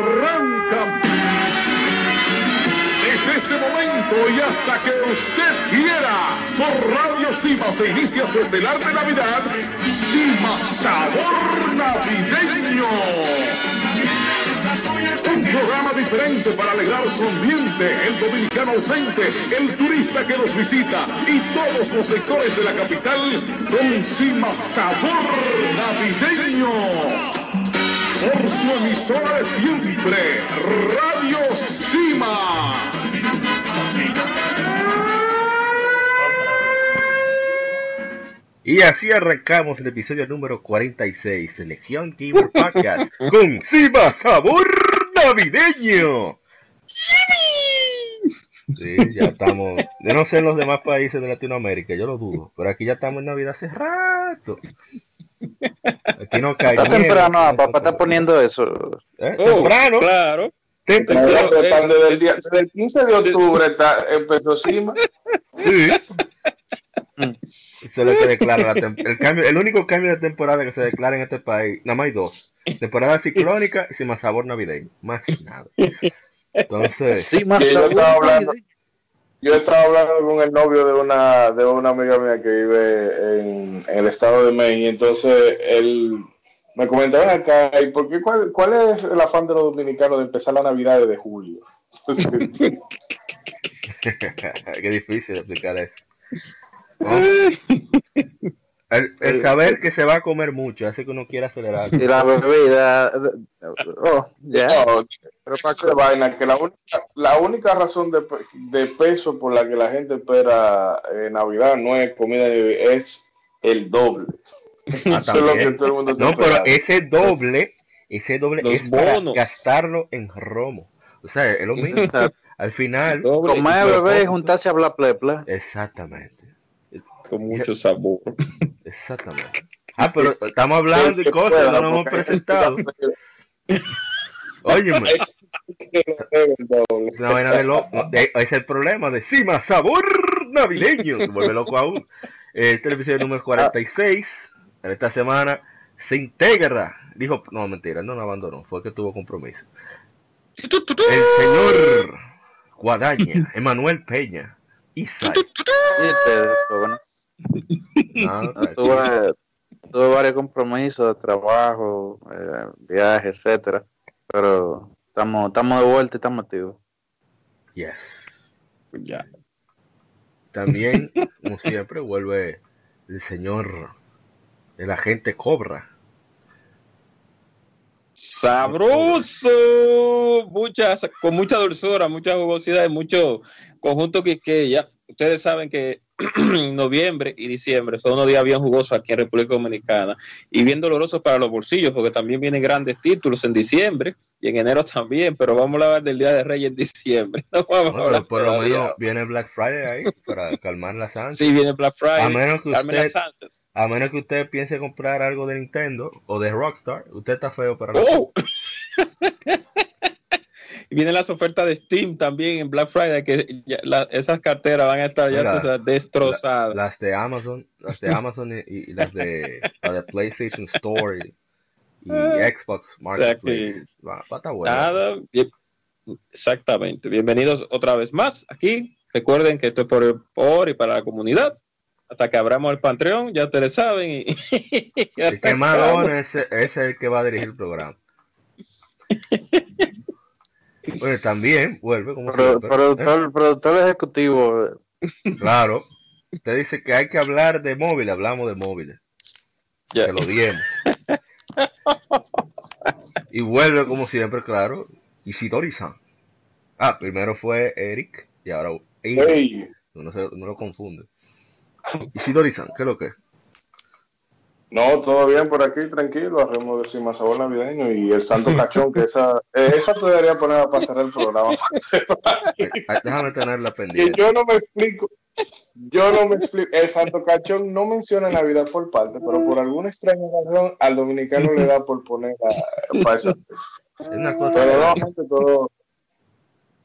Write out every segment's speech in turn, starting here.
Arranca. Desde este momento y hasta que usted quiera, por Radio Cima se inicia su estelar de Navidad, Cima Sabor Navideño. Un programa diferente para alegrar su ambiente, el dominicano ausente, el turista que nos visita y todos los sectores de la capital con Cima Sabor Navideño. Por su emisora de siempre, Radio Cima. Y así arrancamos el episodio número 46 de Legión Gamer Podcast con Cima Sabor Navideño. Sí, ya estamos. Yo no sé en los demás países de Latinoamérica, yo lo dudo, pero aquí ya estamos en Navidad hace rato. Aquí no cae. Está nieve, temprano, ah, papá está poniendo eso. ¿Eh? Oh, Temprano. Claro. Temprano. Claro, Desde, eh, desde el día- desde el 15 de octubre está, empezó Cima. Sí. Es lo que declara el cambio, el único cambio de temporada que se declara en este país, nada más hay dos. Temporada ciclónica y sin más sabor navideño. Más nada. Entonces, Sí, más yo sabor estaba hablando- navideño. Yo estaba hablando con el novio de una, de una amiga mía que vive en, en el estado de Maine y entonces él me comentaba acá, ¿y por qué, cuál, cuál es el afán de los dominicanos de empezar la Navidad desde julio? qué difícil explicar eso. ¿No? El, el saber que se va a comer mucho hace que uno quiera acelerar. Y la bebida. Oh, ya. No, Pero pa' esa vaina, que la única, la única razón de, de peso por la que la gente espera eh, Navidad no es comida, de- es el doble. Eso es lo que todo el mundo está No, pero ese doble, ese doble Los es para bonos. gastarlo en romo. O sea, es lo mismo. Al final, Comer, y beber y juntarse a hablar plepla. exactamente. con mucho sabor. Exactamente. Ah, pero estamos hablando y cosas, no nos hemos presentado. Óyeme, es una vaina de loco. Es el problema de Cima Sabor Navideño. Se vuelve loco aún. Este es el episodio número 46. En esta semana se integra. Dijo, no, mentira, no nos abandonó. Fue que tuvo compromiso. El señor Guadaña, Emanuel Peña. Isai. Tuve, tuve varios compromisos de trabajo, eh, viajes, etcétera. Pero estamos, estamos de vuelta y estamos activos. Yes. Ya. También, como siempre, vuelve el señor, el agente Cobra. Sabroso, muchas, con mucha dulzura, mucha jugosidad y mucho conjunto que, que ya ustedes saben que noviembre y diciembre son unos días bien jugosos aquí en República Dominicana y bien dolorosos para los bolsillos porque también vienen grandes títulos en diciembre y en enero también, pero vamos a hablar del Día de Reyes en diciembre. No vamos a Bueno, hablar pero por lo todavía. menos viene Black Friday ahí para calmar las ansias. Sí, viene Black Friday. A menos que usted, a menos que usted piense comprar algo de Nintendo o de Rockstar, usted está feo para la Oh. y vienen las ofertas de Steam también en Black Friday, que ya la- esas carteras van a estar ya Mira, destrozadas. las de Amazon, las de Amazon y, y las de de PlayStation Store y, y Xbox Marketplace. Va, va a estar bueno. Nada, bien- exactamente. Bienvenidos otra vez más aquí. Recuerden que esto es por, por y para la comunidad. Hasta que abramos el Patreon, ya ustedes saben. Y, El que más es el que va a dirigir el programa. También vuelve como Pro- siempre. ¿eh? productor, ejecutivo. Claro. Usted dice que hay que hablar de móviles, hablamos de móviles. Ya. Que lo diemos. y vuelve como siempre, claro. Ishidori-san. Ah, primero fue Eric y ahora Eric. Hey, No, se, no lo confunde. Ishidori-san, ¿qué es lo que? es? No, todo bien por aquí, tranquilo, haremos de cima sabor navideño y el santo cachón, que esa, eh, esa te debería poner a pasar el programa. Déjame tenerla y pendiente. yo no me explico, yo no me explico, el santo cachón no menciona Navidad por parte, pero por alguna extraña razón al dominicano le da por poner a, para esa. Es una cosa. Pero no, gente, todo,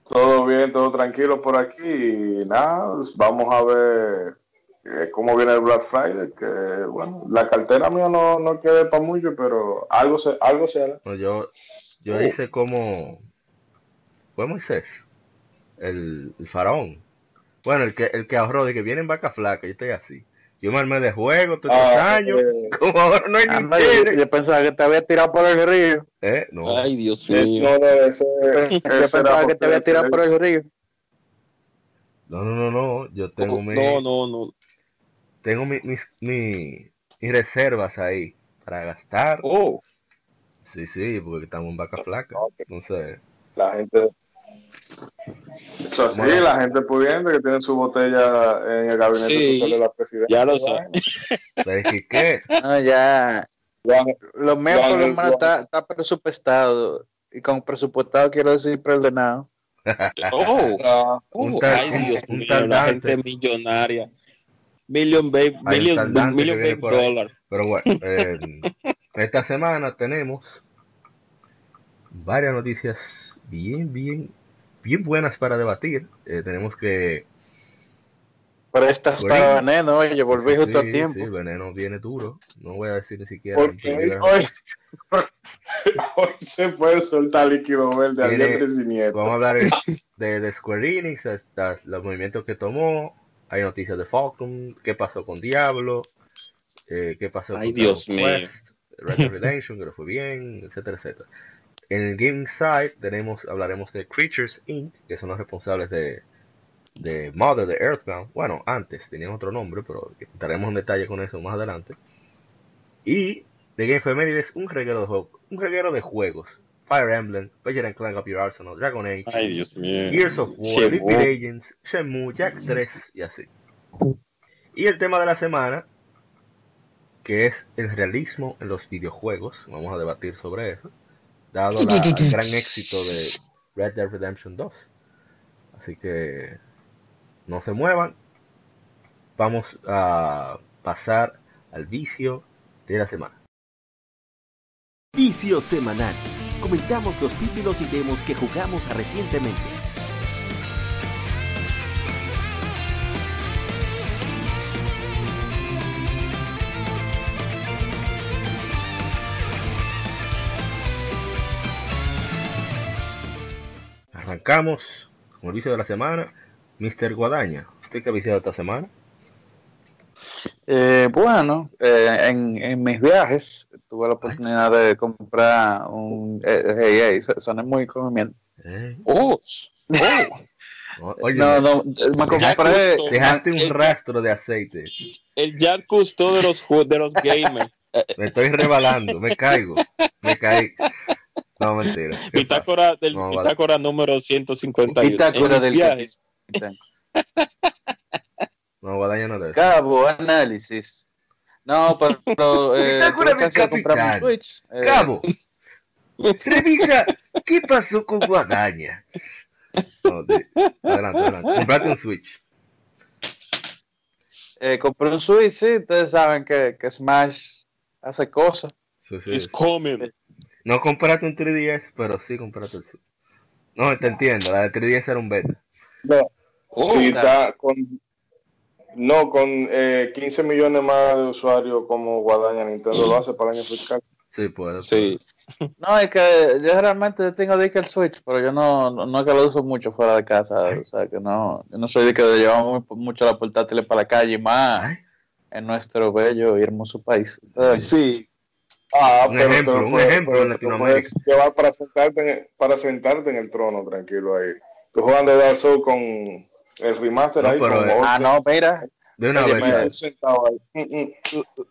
todo bien, todo tranquilo por aquí y nada, vamos a ver eh, cómo viene el Black Friday, que bueno, la cartera mía no, no quede para mucho, pero algo se, algo se hará. No, yo, yo hice como. Fue Moisés, el, el faraón. Bueno, el que, el que ahorró de que viene en vaca flaca, yo estoy así. Yo me armé de juego todos los Ah, años. eh, Como ahora no hay ni Anda, yo, pensaba que te había tirado por el río. Eh, no. Ay, Dios es- mío. no, no, ese- Yo ese pensaba que te había tirado por el río. No, no, no, no. Yo tengo mi, No, no, no. Tengo mi- mis, mi- mis reservas ahí para gastar. Oh, Sí, sí, porque estamos en vaca flaca. Ok. Entonces, la gente. Eso así, Bueno. la gente pudiente que tiene su botella en el gabinete Sí, social de la presidencia. ya lo sé. ¿sabes qué? qué? No, ya. Lo mío por lo menos está, está presupuestado. Y con presupuestado quiero decir preordenado. oh. Un Oh, tal- ay, Dios un mío, tal la Dante. gente millonaria. Million babe, million, million babe dollar. Pero bueno, eh, esta semana tenemos varias noticias bien, bien, bien buenas para debatir. Eh, tenemos que... Pero estás Bueno. para veneno, oye, volví sí, justo a tiempo. Sí, veneno viene duro. No voy a decir ni siquiera. porque hoy, hoy, hoy se puede soltar líquido verde al. Vamos a hablar de, de Square Enix, los movimientos que tomó. Hay noticias de Falcon, qué pasó con Diablo, eh, qué pasó Ay, con Dios. Quest, Red Dead Redemption, que no fue bien, etcétera, etcétera. En el Gaming Side tenemos, hablaremos de Creatures Inc., que son los responsables de, de Mother de Earthbound. Bueno, antes tenían otro nombre, pero entraremos en detalle con eso más adelante. Y The Game Femenides, un reguero de un reguero de juegos. Fire Emblem, Ratchet and Clank Up Your Arsenal, Dragon Age, Ay, Dios mío. Gears of War. Elite Agents, Shenmue, Jack 3 y así. Y el tema de la semana, que es el realismo en los videojuegos, vamos a debatir sobre eso, dado la- el gran éxito de Red Dead Redemption 2. Así que no se muevan, vamos a pasar al vicio de la semana. Vicio semanal. Comentamos los títulos y demos que jugamos recientemente. Arrancamos con el vicio de la semana. Mr. Guadaña, ¿usted qué ha viciado esta semana? Eh, bueno, eh, en, en mis viajes tuve la oportunidad de comprar un eh, hey, soné muy conveniente. Eh, Oh, oh. no, oye, No, no, me compré dejaste un el- rastro de aceite. El Jack Cousteau de los, de los gamers. Me estoy rebalando, me caigo, me caí. No, mentira. Bitácora del No, vale. bitácora número 151. Bitácora En del viajes. No, Guadaña no es de eso. Cabo, análisis. No, pero, pero eh, comprarme un. Switch. eh, Cabo, revisa qué pasó con Guadaña. No, de- adelante, adelante. Comprate un Switch. eh, compré un Switch, sí, ustedes saben que, que Smash hace cosas. Sí, sí, It's sí. coming. No compraste un 3DS, pero sí compraste el Switch. No, te entiendo, la de 3DS era un beta. No, Oh, sí, está con. No, con eh, 15 millones más de usuarios como Guadaña, Nintendo lo hace para el año fiscal. Sí, puede. Sí. No, es que yo realmente tengo de que el Switch, pero yo no, no, no es que lo uso mucho fuera de casa, o sea que no, yo no soy de que llevar muy- mucho la portátil para la calle, y más en nuestro bello y hermoso país. Entonces, Sí. Ah, Un pero ejemplo, te lo un puedes- ejemplo pero en te lo Latinoamérica. puedes llevar para sentarte, en el, para sentarte en el trono, tranquilo ahí. Tú jugando Dark Souls con el remaster No, ahí, pero, con eh, ah, no, mira, de una Oye, vez. ahí. Mm, mm.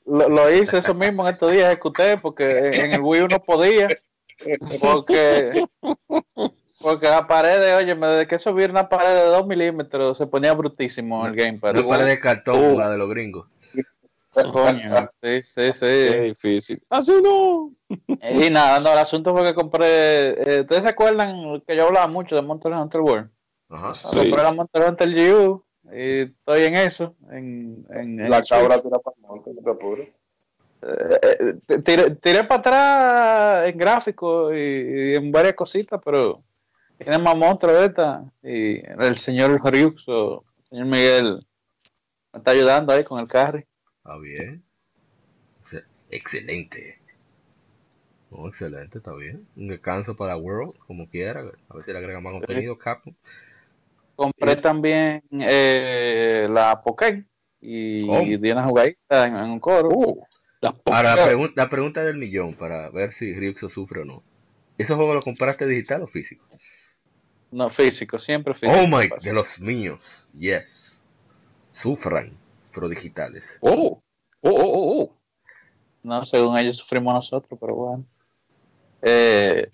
lo, lo hice eso mismo en estos días, ejecuté, porque en, el Wii uno podía, porque, porque la pared, oye, desde que subir una pared de 2 milímetros se ponía brutísimo el gamepad. Una pared de cartón, la de los gringos. Coño, sí, sí, sí. difícil. Así no. Y nada, no, el asunto fue que compré. eh, ¿Ustedes se acuerdan que yo hablaba mucho de Monster Hunter World? Ajá. Sí. Compré la Hunter GU y estoy en eso. En, en, en La el cabra tira para el monte, no te apures. Eh, eh, tiré, tiré para atrás en gráfico y, y en varias cositas, pero tiene más monstruos de esta. Y el señor Ryux o el señor Miguel me está ayudando ahí con el carry. Está bien. Ex- Excelente. No, excelente, está bien. Un descanso para World, como quiera. A ver si le agrega más contenido, Capcom. Compré también eh, la Pokémon y, ¿Cómo? di una jugadita en, en un coro. Uh, las Ahora, la, pregun- la pregunta del millón para ver si Ryuxo sufre o no. ¿Esos juegos los compraste digital o físico? No, físico, siempre físico. Oh my, de los míos. Yes. Sufran, pero digitales. Oh, oh, oh, oh, oh. No, según ellos sufrimos nosotros, pero bueno. Eh,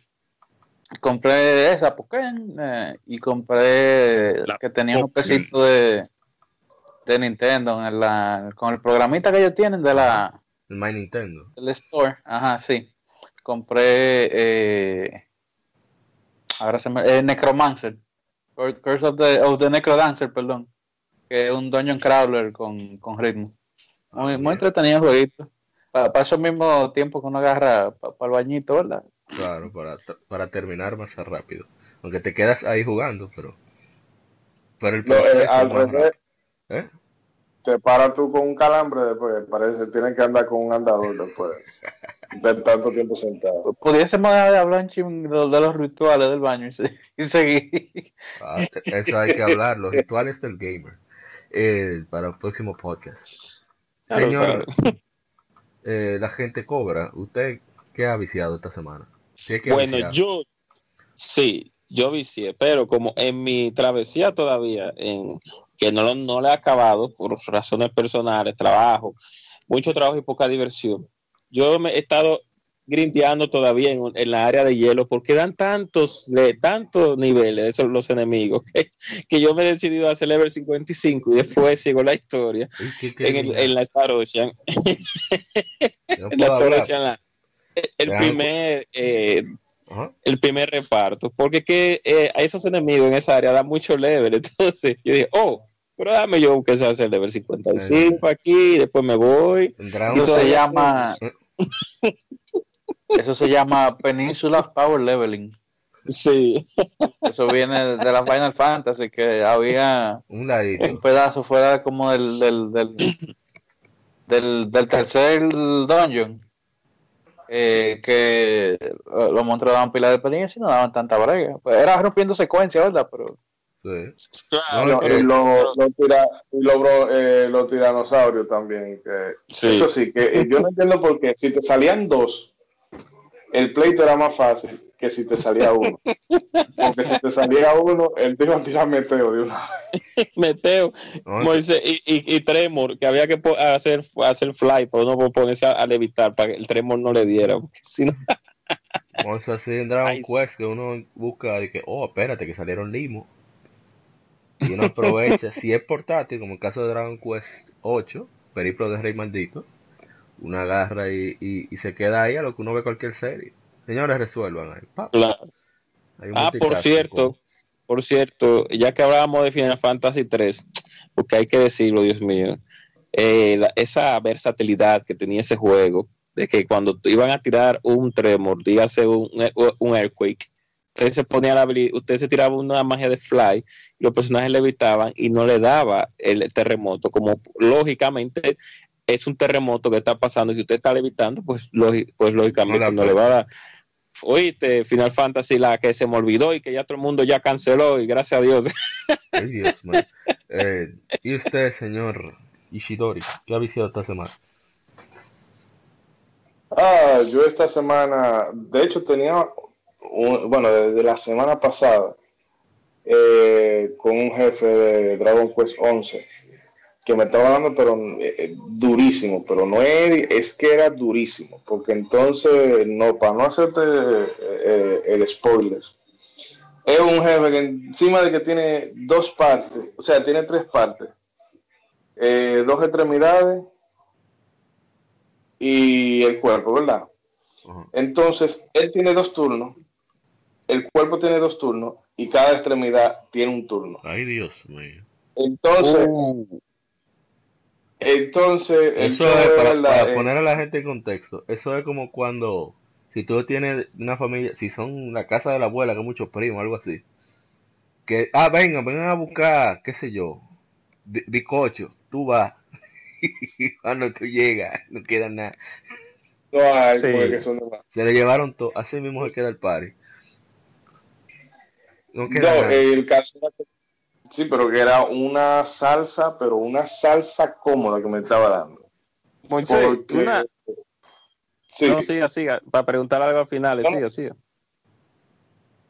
compré esa Pokémon eh, y compré La que tenía Pokémon. pesitos de, de Nintendo en la, con el programita que ellos tienen de la, El My Nintendo. del store. Ajá, sí. Compré eh, ahora se me, eh, Necromancer. Cur- Curse of the, of the Necrodancer, perdón. Que es un Dungeon Crawler con, con ritmo. Muy, muy entretenido el jueguito. Para, para eso mismo tiempo que uno agarra para el bañito, ¿verdad? Claro, para, para terminar más rápido. Aunque te quedas ahí jugando, pero. Pero el No, eh, proceso al revés, rápido. ¿Eh? te paras tú con un calambre después. Parece que tienes que andar con un andador después. De tanto tiempo sentado. Pudiésemos dejar de hablar de, los rituales del baño y, se- y seguir. Ah, eso hay que hablar, los rituales del gamer. Eh, para el próximo podcast. Señor, eh, la gente cobra. ¿Usted qué ha viciado esta semana? Si es que ha Bueno, viciado. yo sí, yo vicié, pero como en mi travesía todavía, en que no, lo- no le he acabado por razones personales, trabajo, mucho trabajo y poca diversión. Yo me he estado grindeando todavía en, en la área de hielo porque dan tantos, le- tantos niveles esos los enemigos que, que yo me he decidido a hacer level 55 y después sigo la historia Uy, ¿qué- qué en, el, en la No en la El Vean, primer eh, el primer reparto, porque es que eh, a esos enemigos en esa área da mucho level, entonces yo dije, oh, pero dame yo que se hace el level 55 aquí, después me voy. Un- se llama, eso se llama Peninsula Power Leveling. Sí, Eso viene de la Final Fantasy, que había un pedazo fuera como del del, del, del, del tercer dungeon eh, que los monstruos daban pila de experiencia y no daban tanta brega Pues era rompiendo secuencia verdad pero Sí. claro, Y los lo tira, lo eh, tiranosaurios también. Que, Sí. Eso sí, que yo no entiendo por qué. Si te salían dos, el pleito era más fácil que si te salía uno. Porque si te salía uno, él te iba a tirar meteo de una Meteo, no, Moisés y, y, y Tremor, que había que hacer, hacer fly, pero no ponerse a, a levitar para que el Tremor no le diera, porque si no, Vamos a hacer en Dragon Ay. Quest que uno busca de que, oh, espérate, que salieron limos. Y uno aprovecha, si es portátil, como el caso de Dragon Quest 8, Periplo de Rey Maldito, uno agarra y, y, y se queda ahí a lo que uno ve cualquier serie. Señores, resuelvan ahí. Pa. claro. Hay un Ah, por cierto, con- por cierto, ya que hablábamos de Final Fantasy 3, porque hay que decirlo, Dios mío, eh, la- esa versatilidad que tenía ese juego, de que cuando iban a tirar un tremor, dígase un, un earthquake, usted se ponía la usted se tiraba una magia de fly, y los personajes levitaban y no le daba el terremoto, como lógicamente es un terremoto que está pasando y si usted está levitando, pues, pues lógicamente No no, le va a dar. Oíste, Final Fantasy, la que se me olvidó y que ya todo el mundo ya canceló y gracias a Dios. Ay, Dios mío. Eh, y usted, señor Ishidori, ¿qué ha viciado esta semana? Ah, yo esta semana, de hecho tenía, un- bueno, desde la semana pasada, eh, con un jefe de Dragon Quest 11, que me estaba dando, pero eh, durísimo, pero no es, es que era durísimo, porque entonces, no, para no hacerte eh, el spoiler, es un jefe que encima de que tiene dos partes, o sea, tiene tres partes, eh, dos extremidades y el cuerpo, ¿verdad? Entonces, él tiene dos turnos, el cuerpo tiene dos turnos y cada extremidad tiene un turno. Ay, Dios mío. Entonces, Uh, entonces, Eso es, para, ¿verdad? para Eh, poner a la gente en contexto, eso es como cuando, si tú tienes una familia, si son la casa de la abuela, que muchos primos, algo así, que, ah, vengan, vengan a buscar, qué sé yo, bi- bizcocho, tú vas, y cuando tú llegas, no queda nada, no hay, Sí. son se le llevaron todo, así mismo se queda el party. No queda No, nada. el caso era que- sí, pero que era una salsa, pero una salsa cómoda que me estaba dando. Moisés, Porque, una, sí, no, siga, siga, para preguntar algo al final, No. siga, siga.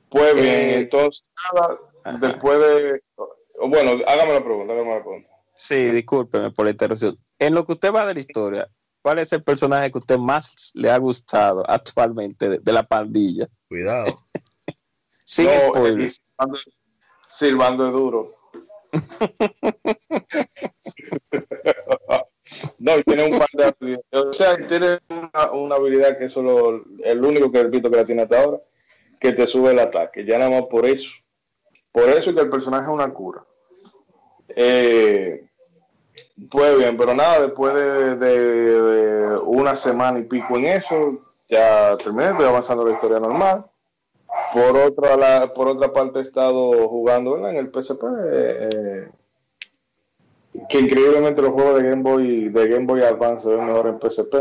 pues bien, eh, entonces, nada, Ajá. después de, bueno, hágame la pregunta, hágame la pregunta. Sí, discúlpeme por la interrupción. En lo que usted va de la historia, ¿cuál es el personaje que usted más le ha gustado actualmente de, de la pandilla? Cuidado. Sin No, spoilers. y silbando, es duro. no, tiene un par de habilidades. O sea, tiene una, una habilidad que es solo el único que he visto que la tiene hasta ahora, que te sube el ataque. Ya nada más por eso. Por eso es que el personaje es una cura. Eh, pues bien, pero nada, después de, de- de una semana y pico en eso, ya terminé, estoy avanzando la historia normal. Por otra, la, por otra parte he estado jugando ¿verdad? en el PSP, eh, eh, que increíblemente los juegos de Game Boy, de Game Boy Advance se ven mejor en PSP.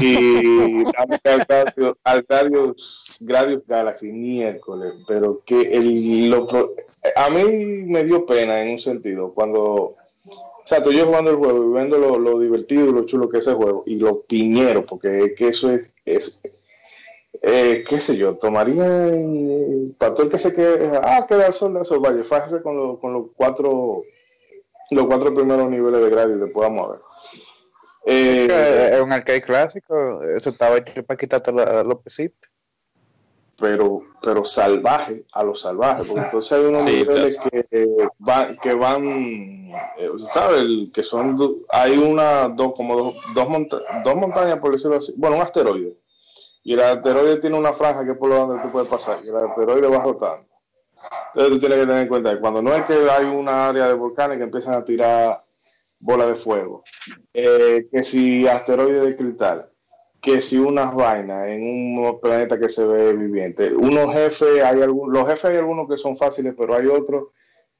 Y Gradius, Gradius, Gradius Galaxy, miércoles, pero que el, lo a mí me dio pena en un sentido, cuando, o sea, estoy yo jugando el juego y viendo lo, lo divertido y lo chulo que es ese juego, y lo piñero, porque es que eso es, es eh, qué sé yo, tomaría eh, para todo el que se quede, ah, queda al sol de eso, vaya, fájese con, los- con los cuatro los cuatro primeros niveles de Gradius, después vamos a ver. Eh, Es un arcade clásico, eso estaba hecho para quitarte los pesitos. pero, pero salvaje, a los salvajes, porque entonces hay unos Sí, niveles que, eh, van, que van, eh, ¿sabes? Que son, do- hay una, dos, como dos, dos, monta- dos montañas, por decirlo así, bueno, un asteroide, y el asteroide tiene una franja que es por donde tú puedes pasar, y el asteroide va rotando. Entonces tú tienes que tener en cuenta que cuando no es que hay una área de volcanes que empiezan a tirar bolas de fuego, eh, que si asteroide de cristal, que si unas vainas en un planeta que se ve viviente. Unos jefes, hay algunos, los jefes hay algunos que son fáciles, pero hay otros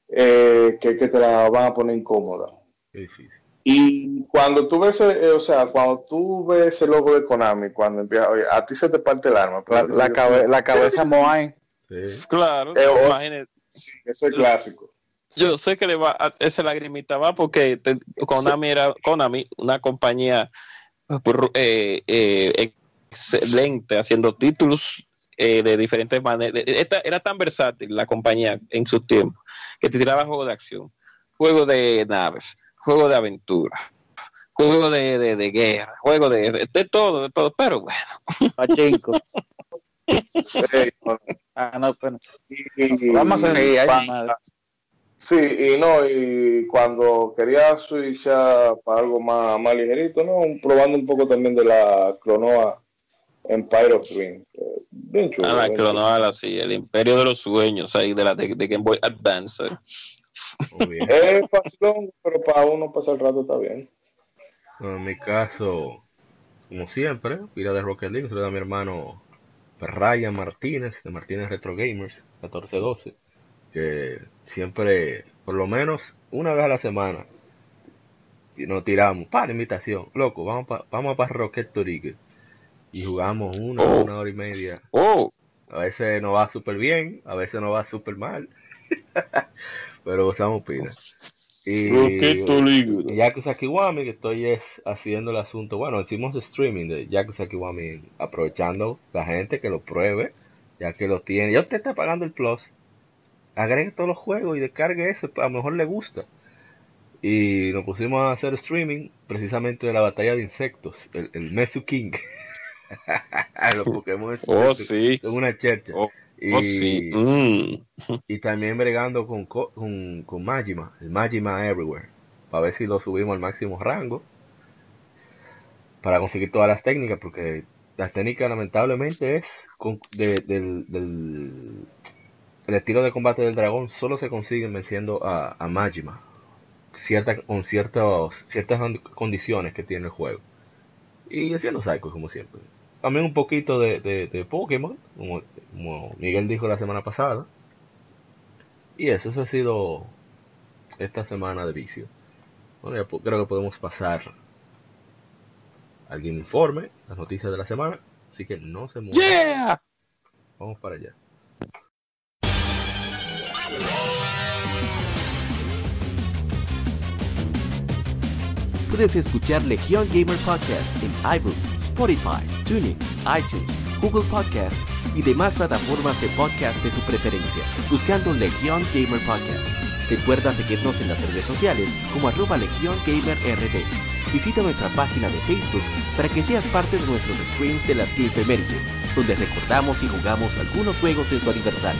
eh, que, te la van a poner incómoda. Difícil. Y cuando tú ves, eh, o sea, cuando tú ves el logo de Konami, cuando empieza, oye, a ti se te parte el alma. pero La, la, cabe- la cabeza Moai. Sí. Claro, Eh, imagínate. Eso es clásico. Yo sé que le va a, esa lagrimita va porque te- Konami era Konami, una compañía eh, eh, excelente haciendo títulos eh, de diferentes maneras. Esta, era tan versátil la compañía en sus tiempos que te tiraba juegos de acción, juegos de naves, juegos de aventura, juegos de, de, de guerra, juegos de, de, de todo, de todo. Pero bueno, Pachinko. Sí, bueno, Ah, no, pero y- vamos a madre. Sí, y no, y cuando quería switchar para algo más, más ligerito, ¿no? Probando un poco también de la Clonoa Empire of Dream. Bien chulo. a la clonal así, el imperio de los sueños ahí de la de, de Game Boy Advance. Es fácil, pero para uno pasar el rato está bien. Bueno, en mi caso, como siempre, pila de Rocket League, se lo da a mi hermano Ryan Martínez, de Martínez Retro Gamers, 1412, que siempre, por lo menos una vez a la semana, nos tiramos, para invitación, loco, vamos para vamos pa Rocket League. Y jugamos una, Oh. una hora y media. Oh, A veces nos va súper bien, a veces nos va súper mal. Pero usamos pila. Y, League. Yakuza Kiwami, que estoy es haciendo el asunto, bueno, hicimos streaming de Yakuza Kiwami, aprovechando la gente que lo pruebe, ya que lo tiene. Ya usted está pagando el plus, agregue todos los juegos y descargue eso, a lo mejor le gusta. Y nos pusimos a hacer streaming precisamente de la batalla de insectos, el, el Mesu King. los Pokémon Oh, sí. son una chercha. Oh, y, Oh, sí. Mm. y también bregando con, co- con, con Majima, el Majima Everywhere, para ver si lo subimos al máximo rango. para conseguir todas las técnicas, porque las técnicas lamentablemente es del, el estilo de combate del dragón solo se consigue venciendo a, a Majima cierta, con ciertas ciertas condiciones que tiene el juego. Y haciendo Psycho como siempre. También un poquito de, de, Pokémon, como, Miguel dijo la semana pasada. Y eso, eso ha sido esta semana de vicio. Bueno, ya creo que podemos pasar al Game Informe, las noticias de la semana. Así que no se muevan. Vamos para allá. Puedes escuchar Legion Gamer Podcast en iBooks, Spotify, Tuning, iTunes, Google Podcast y demás plataformas de podcast de su preferencia, buscando Legion Gamer Podcast. Recuerda seguirnos en las redes sociales como arroba Legion Gamer RD. Visita nuestra página de Facebook para que seas parte de nuestros streams de las Mérides, donde recordamos y jugamos algunos juegos de tu aniversario.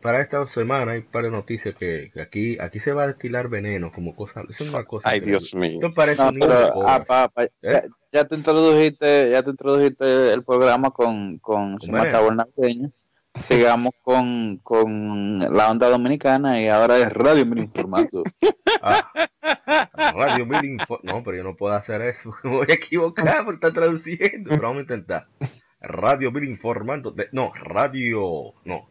Para esta semana hay un par de noticias que, aquí aquí se va a destilar veneno como cosa es una cosa ay Dios mío. Esto parece un ah, ¿Eh? ya, te introdujiste ya te introdujiste el programa con con sabor navideño. Sigamos con, con la onda dominicana y ahora es Radio Mil Informando. Ah, Radio Mil no pero yo no puedo hacer eso me voy a equivocar por estar traduciendo pero vamos a intentar. Radio Mil Informando no Radio no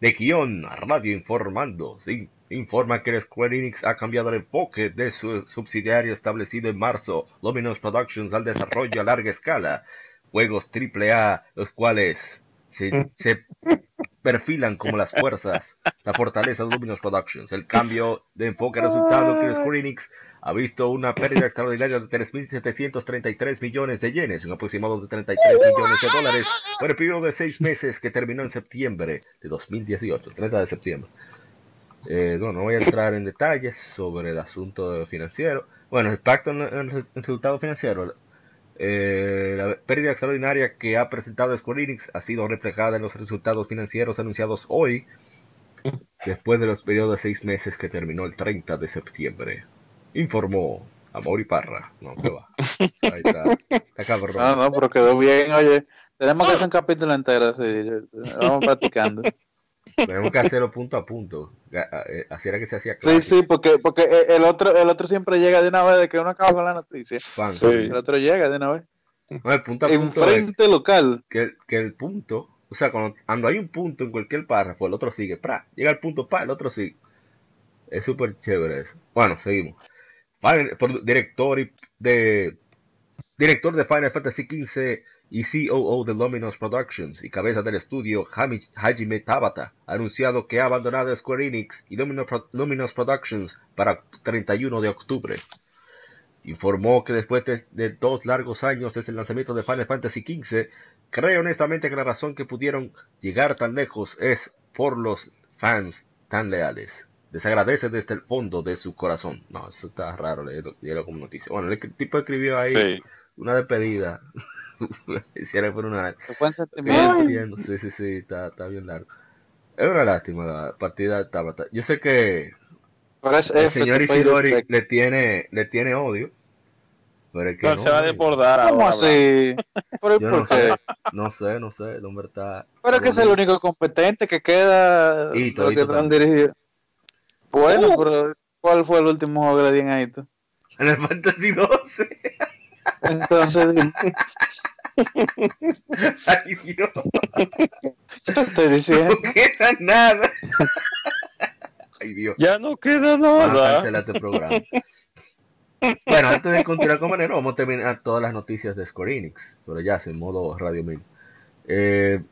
de guion, Radio Informando, sí, informa que Square Enix ha cambiado el enfoque de su subsidiario establecido en marzo, Luminous Productions, al desarrollo a larga escala, juegos AAA, los cuales se, se perfilan como las fuerzas, la fortaleza de Luminous Productions. El cambio de enfoque ha resultado que Square Enix ha visto una pérdida extraordinaria de 3.733 millones de yenes, un aproximado de 33 millones de dólares, por el periodo de seis meses que terminó en septiembre de 2018, 30 de septiembre. Eh, no, no voy a entrar en detalles sobre el asunto financiero. Bueno, el impacto en el resultado financiero eh, la pérdida extraordinaria que ha presentado Square Enix ha sido reflejada en los resultados financieros anunciados hoy, después de los periodos de seis meses que terminó el 30 de septiembre. Informó Amor y Parra. No, qué va. Ahí está. Está cabrón. No, no, pero quedó bien. Oye, tenemos que hacer un capítulo entero. Así. Vamos practicando. Tenemos que hacerlo punto a punto. Eh, así era que se hacía claro. Sí, sí, porque, porque el otro, el otro siempre llega de una vez de que uno acaba con la noticia. Sí. El otro llega de una vez. No, el punto a en frente local. Que, que, el punto, o sea, cuando, hay un punto en cualquier párrafo, el otro sigue. Pra, llega el punto, pa, el otro sigue. Es súper chévere eso. Bueno, seguimos. por, director de director de Final Fantasy XV y COO de Luminous Productions y cabeza del estudio Hajime Tabata ha anunciado que ha abandonado Square Enix y Luminous Productions para 31 de octubre. Informó que después de, dos largos años desde el lanzamiento de Final Fantasy XV, cree honestamente que la razón que pudieron llegar tan lejos es por los fans tan leales. Desagradece desde el fondo de su corazón. No, eso está raro leerlo, como noticia. Bueno, el tipo escribió ahí una despedida Hiciera por una. Sí, sí, sí, está, está bien largo. Es una lástima la partida de Tabata. Yo sé que el señor Isidori le tiene, le tiene odio. Pero es que no, se va a desbordar ¿Cómo así? Yo no sé, no sé, no sé, el hombre está... Pero es que es el único competente que queda y todo, que están dirigidos. Bueno, uh. pero ¿cuál fue el último juego que le dieron a Final Fantasy 12. Entonces, Ay, Dios. te estoy diciendo. No queda nada. Ay, Dios. Ya no queda nada. este programa. Bueno, antes de continuar con Manero, vamos a terminar todas las noticias de Square Enix, pero ya en modo Radio 1000. Eh,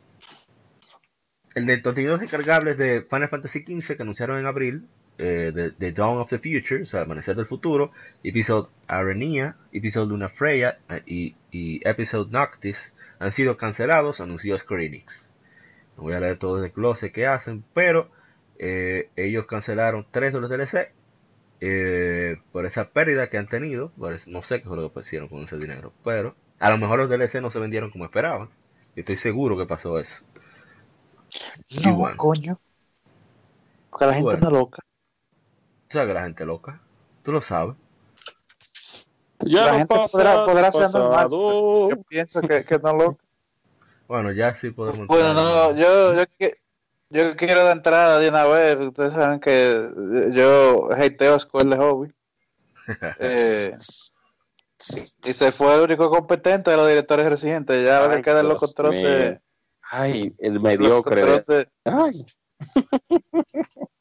el de contenidos descargables de Final Fantasy XV que anunciaron en abril, eh, de, de Dawn of the Future, o sea, Amanecer del Futuro, Episode Arenia, Episode Luna Freya eh, y, y Episode Noctis han sido cancelados, anunció Square Enix. No voy a leer todo el desglose que hacen, pero eh, ellos cancelaron tres de los DLC eh, por esa pérdida que han tenido. No sé qué fue lo que hicieron con ese dinero, pero a lo mejor los DLC no se vendieron como esperaban. Yo estoy seguro que pasó eso. No, bueno. coño. Porque la gente Bueno. está loca. Tú sabes que la gente loca. Tú lo sabes. Ya La lo gente podrá, podrá ser normal. Yo pienso que, que no loca. Bueno, ya sí podemos. Bueno, no, yo, yo, que- yo quiero de entrada de una vez. Ustedes saben que yo hateo a Square de Hobby. Eh, y se fue el único competente de los directores residentes. Ya ahora quedan los controles. Ay, el los mediocre. controles Ay,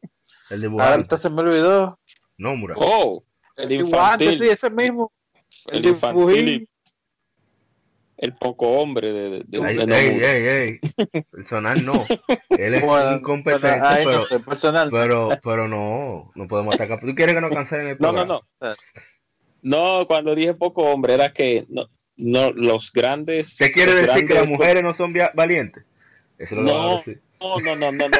El entonces se me olvidó. Nómura. oh, el Dibujante, infantil. sí, ese mismo. el El infantil. dibujín. El poco hombre de, de, de, Ey, de ey, Nomura. ey, ey. Personal no. Él es Bueno, incompetente, no pero, sé, personal. pero, pero no, no podemos atacar. ¿Tú quieres que nos cancelen el No, no, programa? no. No, cuando dije poco hombre era que no, no los grandes. ¿Qué quiere decir que las mujeres no son valientes? Eso es lo que van a No. decir. No, no, no, no, no.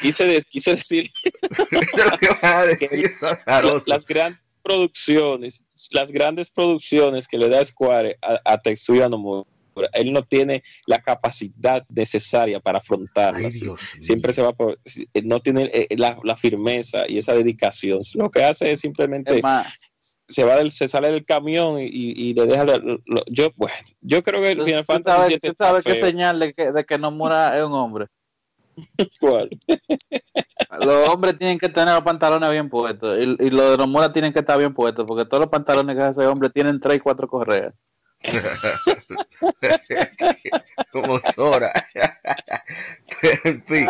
Quise, de- quise decir es las grandes producciones, las grandes producciones que le da Square a, a Tetsuya Nomura, él no tiene la capacidad necesaria para Ay, afrontarlas. Siempre se va por, no tiene eh, la, la firmeza y esa dedicación. Lo que hace es simplemente Es más, se va del, se sale del camión y, le deja lo- lo- yo bueno yo creo que el Final tú Fantasy sabes, VII tú está sabes qué feo. señal de que, de que Nomura es un hombre. ¿Cuál? Los hombres tienen que tener los pantalones bien puestos y, y los de Nomura tienen que estar bien puestos porque todos los pantalones que hace ese hombre tienen tres y cuatro correas. Como Sora. en fin.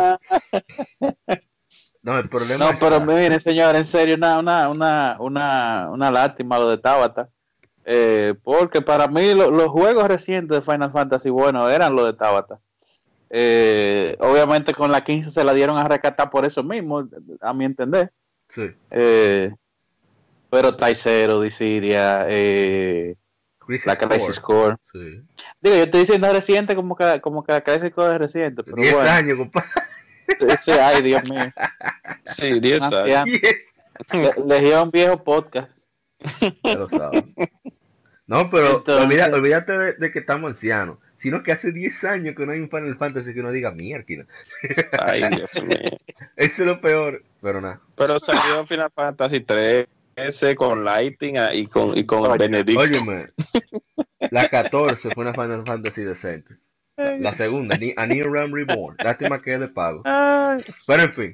No, el problema No, es pero que- miren, señor, en serio, una, una, una, una, una lástima lo de Tabata. Eh, porque para mí lo- los juegos recientes de Final Fantasy, bueno, eran los de Tabata. Eh, obviamente con la 15 se la dieron a rescatar por eso mismo, a mi entender. Sí. Eh, pero Taisero, Dissidia, eh, Crisis la Crisis Core. Core. Sí. Digo, yo estoy diciendo reciente como que, como que la Crisis Core es reciente, pero 10 bueno. años, compadre. Ay, Dios mío. sí 10 años. 10. Le- Legión viejo podcast. Ya lo sabes. No, pero Entonces- olvida- olvídate de, de que estamos ancianos. Sino que hace 10 años que no hay un Final Fantasy que no diga mierda. ay Dios mío Eso es lo peor. Pero nada. pero salió Final Fantasy 13 con Lighting ah, y con y con Oye, Benedict Óyeme. La 14 fue una Final Fantasy decente. La, la segunda, A New Realm Reborn. Lástima que es de pago. Pero en fin.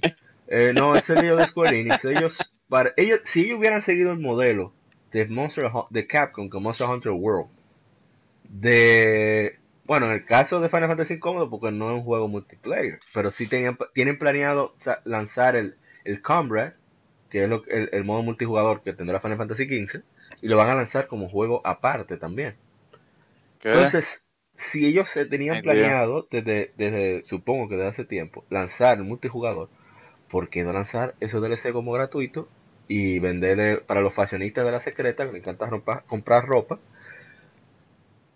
eh, no, ese lío de Square Enix. Ellos, para, ellos, si ellos hubieran seguido el modelo de Monster de Capcom con Monster Hunter World, de bueno, en el caso de Final Fantasy cómodo porque no es un juego multiplayer, pero sí tenían, tienen planeado lanzar el, el Comrade, que es lo, el, el modo multijugador que tendrá Final Fantasy XV, y lo van a lanzar como juego aparte también. Entonces, si ellos se tenían planeado desde, desde, supongo que desde hace tiempo, lanzar el multijugador, ¿por qué no lanzar esos DLC como gratuito y venderle para los fashionistas de la secreta que les encanta comprar ropa?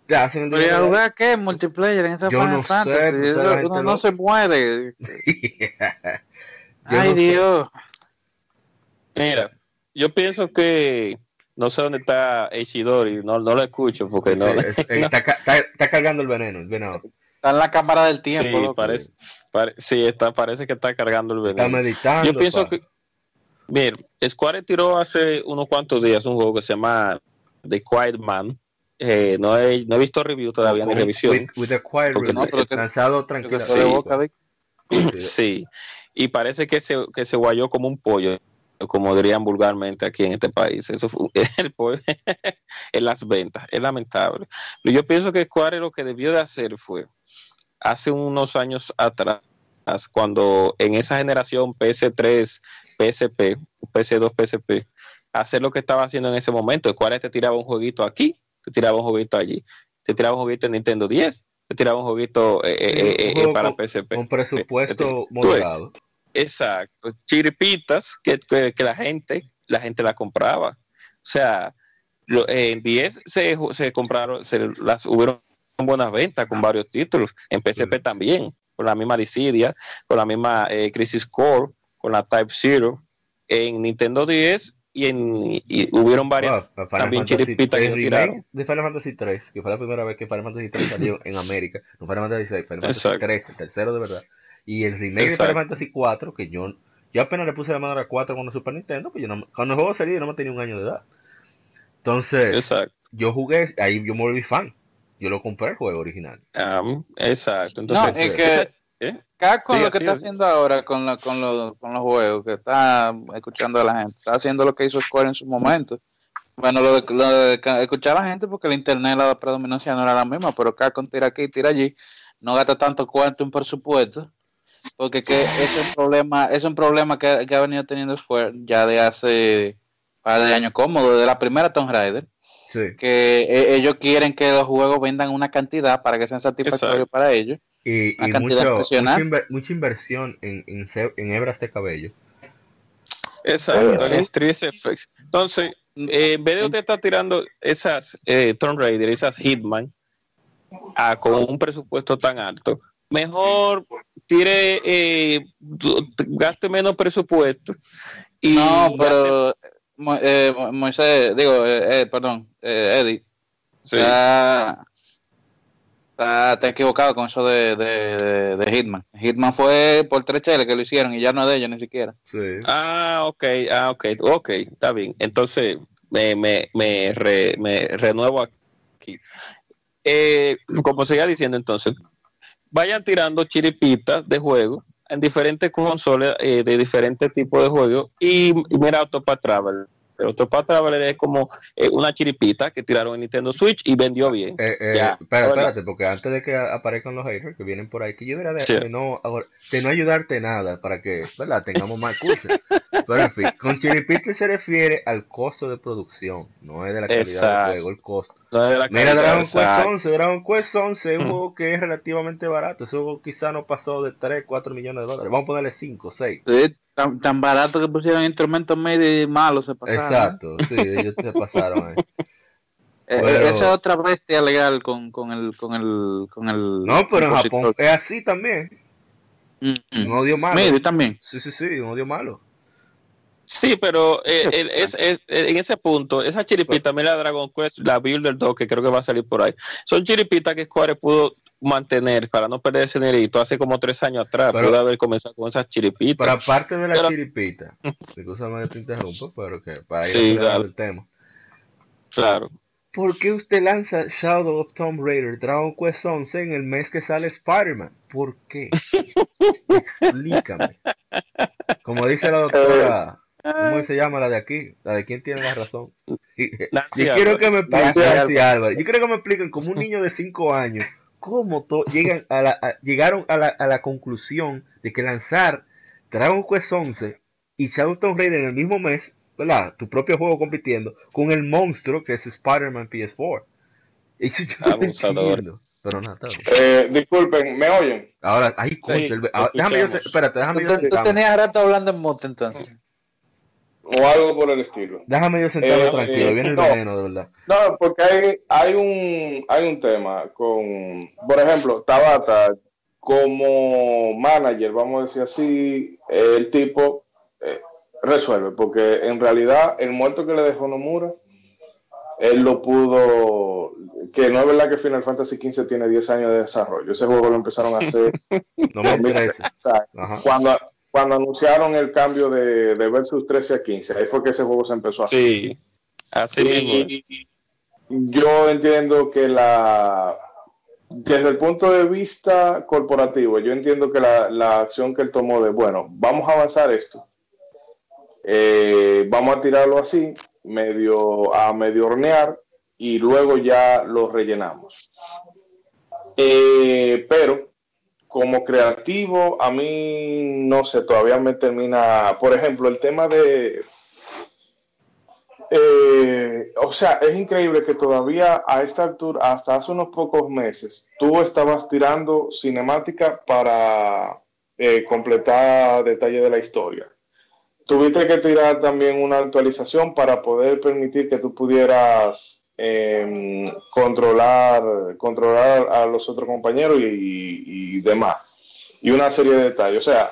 Ya el ¿Pero jugar qué? Multiplayer en esa Yo Final no sé, Fantasy. uno lo- no se muere. Yo Ay, no sé. Dios. mira yo pienso que no sé dónde está Ishidori no, no lo escucho porque no Sí, es- está, está- está cargando el veneno, el veneno. Está en la cámara del tiempo. sí, loco. parece, pare- sí, está, parece que está cargando el Está veneno. meditando. Yo pienso pa. que, mira, Square tiró hace unos cuantos días un juego que se llama The Quiet Man. Eh, no, he, no he visto review todavía ni revisión. With, with Porque no, pero lanzado de Sí. y parece que se, que se guayó como un pollo. como dirían vulgarmente aquí en este país. Eso fue el en las ventas, es lamentable. Pero yo pienso que Square lo que debió de hacer fue, hace unos años atrás, cuando en esa generación PS3, PSP, PS2, PSP, hacer lo que estaba haciendo en ese momento. Square te tiraba un jueguito aquí, te tiraba un jueguito allí, te tiraba un jueguito en Nintendo 10, te tiraba un jueguito eh, eh, eh, para PSP. Un presupuesto moderado. Exacto, chiripitas que, que, la gente la gente la compraba. O sea, en 10 se, se compraron, se las hubieron buenas ventas con varios títulos, en PSP también, con la misma Dissidia, con la misma Crisis Core, con la Type Zero, en Nintendo 10 y en y hubieron varias también chiripitas que tiraron. De Final Fantasy 3, que fue la primera vez que Final Fantasy 3 salió en América, no Final Fantasy 6, Final Fantasy 3, el tercero de verdad y el remake de Final Fantasy 4, que yo, yo apenas le puse la mano a 4 con el Super Nintendo, pues yo no, cuando el juego salió yo no me tenía un año de edad. Entonces, yo jugué, ahí yo me volví fan. Yo lo compré el juego original. Um, exacto. Entonces, no, es que ¿eh? con lo que está haciendo ahora con, la, con, con los juegos, que está escuchando a la gente, está haciendo lo que hizo Square en su momento. Bueno, lo de, lo de escuchar a la gente porque el internet, la predominancia no era la misma, pero con tira aquí, tira allí, no gasta tanto cuarto en presupuesto porque que es un problema, es un problema que, ha venido teniendo Square ya de hace par de años cómodo, desde la primera Tomb Raider. Que e, ellos quieren que los juegos vendan una cantidad para que sean satisfactorios para ellos. Y, mucha, inversión en, en, hebras de cabello. Exacto, en Street Effects. Entonces, eh, en vez de usted estar tirando esas eh, Tomb Raider, esas Hitman, a, con un presupuesto tan alto, mejor tire, eh, gaste menos presupuesto. Y no, pero eh, Moisés, digo, eh, perdón, eh, Eddie, sí. Está, está, equivocado con eso de, de, de, Hitman. Hitman fue por tres cheles que lo hicieron y ya no es de ellos ni siquiera. Sí. Ah, ok, ah, ok, ok, está bien. Entonces, me, me, me, me renuevo aquí. Eh, como seguía diciendo entonces, vayan tirando chiripitas de juego en diferentes consolas eh, de diferentes tipos de juegos y, y mira Autopath Travel pero Octopath Traveler es como eh, una chiripita que tiraron en Nintendo Switch y vendió bien. Eh, eh, ya, espérate, porque antes de que aparezcan los haters que vienen por ahí, que yo debería de, no, de no ayudarte nada para que ¿verdad? tengamos más cursos. Pero en fin, con chiripita se refiere al costo de producción, no es de la calidad del juego, el costo. Mira, Dragon Quest 11, Dragon Quest 11 es un juego que es relativamente barato. Ese juego quizá no pasó de 3, 4 millones de dólares. Vamos a ponerle 5, 6. Sí, Tan, barato que pusieron instrumentos medio malos se pasaron. Exacto, sí, ellos se pasaron ahí. Eh, eh, esa es otra bestia legal con, con, el, con, el, con el. No, pero en Japón es así también. Mm, Un odio malo. Medio también. Sí, sí, sí, un odio malo. Sí, pero eh, es, es, en ese punto, esa chiripita, mira Dragon Quest, la Builder 2, que creo que va a salir por ahí, son chiripitas que Square pudo mantener para no perder ese dinerito hace como tres años atrás pero, pude haber comenzado con esas chiripitas pero aparte de la pero, chiripita discúlpame que te interrumpo pero que para ir a el tema claro ¿Por qué usted lanza Shadow of Tomb Raider Dragon Quest 11 en el mes que sale Spider-Man? ¿Por qué? Explícame. Como dice la doctora, ¿cómo se llama la de aquí? La de quién tiene la razón. Yo quiero que me expliquen, Yo quiero que me expliquen como un niño de 5 años cómo llegan a la, llegaron a la, a la, conclusión de que lanzar Dragon Quest 11 y Shadow Tomb Raider en el mismo mes, ¿verdad? Tu propio juego compitiendo con el monstruo que es Spider-Man PS4. Eso yo Abusador. No pero nada, eh, disculpen, ¿me oyen? Ahora, ahí, sí, ah, déjame yo, espérate, déjame yo. Tú, tú tenías rato hablando en moto entonces o algo por el estilo. Déjame yo sentarme eh, tranquilo, viene el veneno, de verdad. No, porque hay, hay, un, hay un tema con, por ejemplo, Tabata, como manager, vamos a decir así, el tipo eh, resuelve, porque en realidad el muerto que le dejó Nomura, él lo pudo, que no es verdad que Final Fantasy XV tiene 10 años de desarrollo, ese juego lo empezaron a hacer. no me interesa. Cuando, cuando anunciaron el cambio de, de, Versus 13 a 15. Ahí fue que ese juego se empezó a hacer. Sí, así mismo. Yo entiendo que la. Desde el punto de vista corporativo, yo entiendo que la, la acción que él tomó de, bueno, vamos a avanzar esto. Eh, vamos a tirarlo así, medio a medio hornear y luego ya lo rellenamos. Eh, pero como creativo, a mí no sé, todavía me termina, por ejemplo, el tema de... eh, o sea, es increíble que todavía a esta altura, hasta hace unos pocos meses, tú estabas tirando cinemática para eh, completar detalle de la historia. Tuviste que tirar también una actualización para poder permitir que tú pudieras eh, controlar, controlar a los otros compañeros y, y demás. Y una serie de detalles. O sea,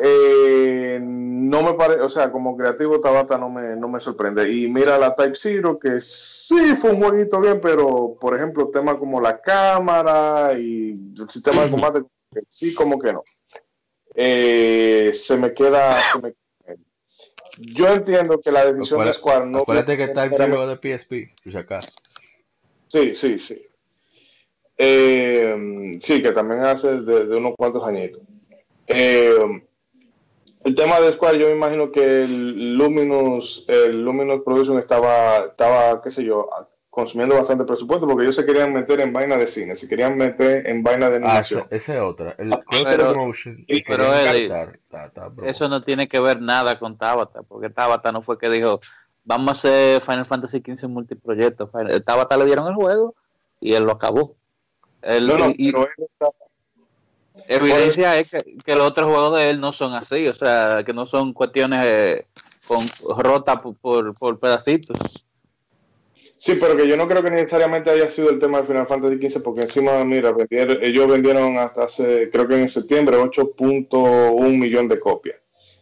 eh, no me parece, o sea, como creativo Tabata no me, no me sorprende. Y mira la Type Zero, que sí fue un jueguito bien, pero por ejemplo, temas como la cámara y el sistema de combate, sí, como que no. Eh, se me queda. se me- yo entiendo que la decisión de Square no. Acuérdate que Type Zero es de PSP, si acaso. Sí, sí, sí. Eh, sí, que también hace de, de unos cuantos añitos. Eh, el tema de Square, yo me imagino que el Luminous, el Luminous Production estaba, estaba, qué sé yo, consumiendo bastante presupuesto porque ellos se querían meter en vaina de cine, se querían meter en vaina de Ah, animación. esa, esa es otra. El Ah, pero- y- pero. Eso no tiene que ver nada con Tabata, porque Tabata no fue que dijo, vamos a hacer Final Fantasy XV multiproyecto. Tabata le dieron el juego y él lo acabó. Él- No, no, y, y pero él está- evidencia es que, que los otros juegos de él no son así, o sea, que no son cuestiones eh, con, rotas por, por, por pedacitos. Sí, pero que yo no creo que necesariamente haya sido el tema del Final Fantasy XV, porque encima, mira, vendieron- ellos vendieron hasta hace, creo que en septiembre, 8.1 millón de copias.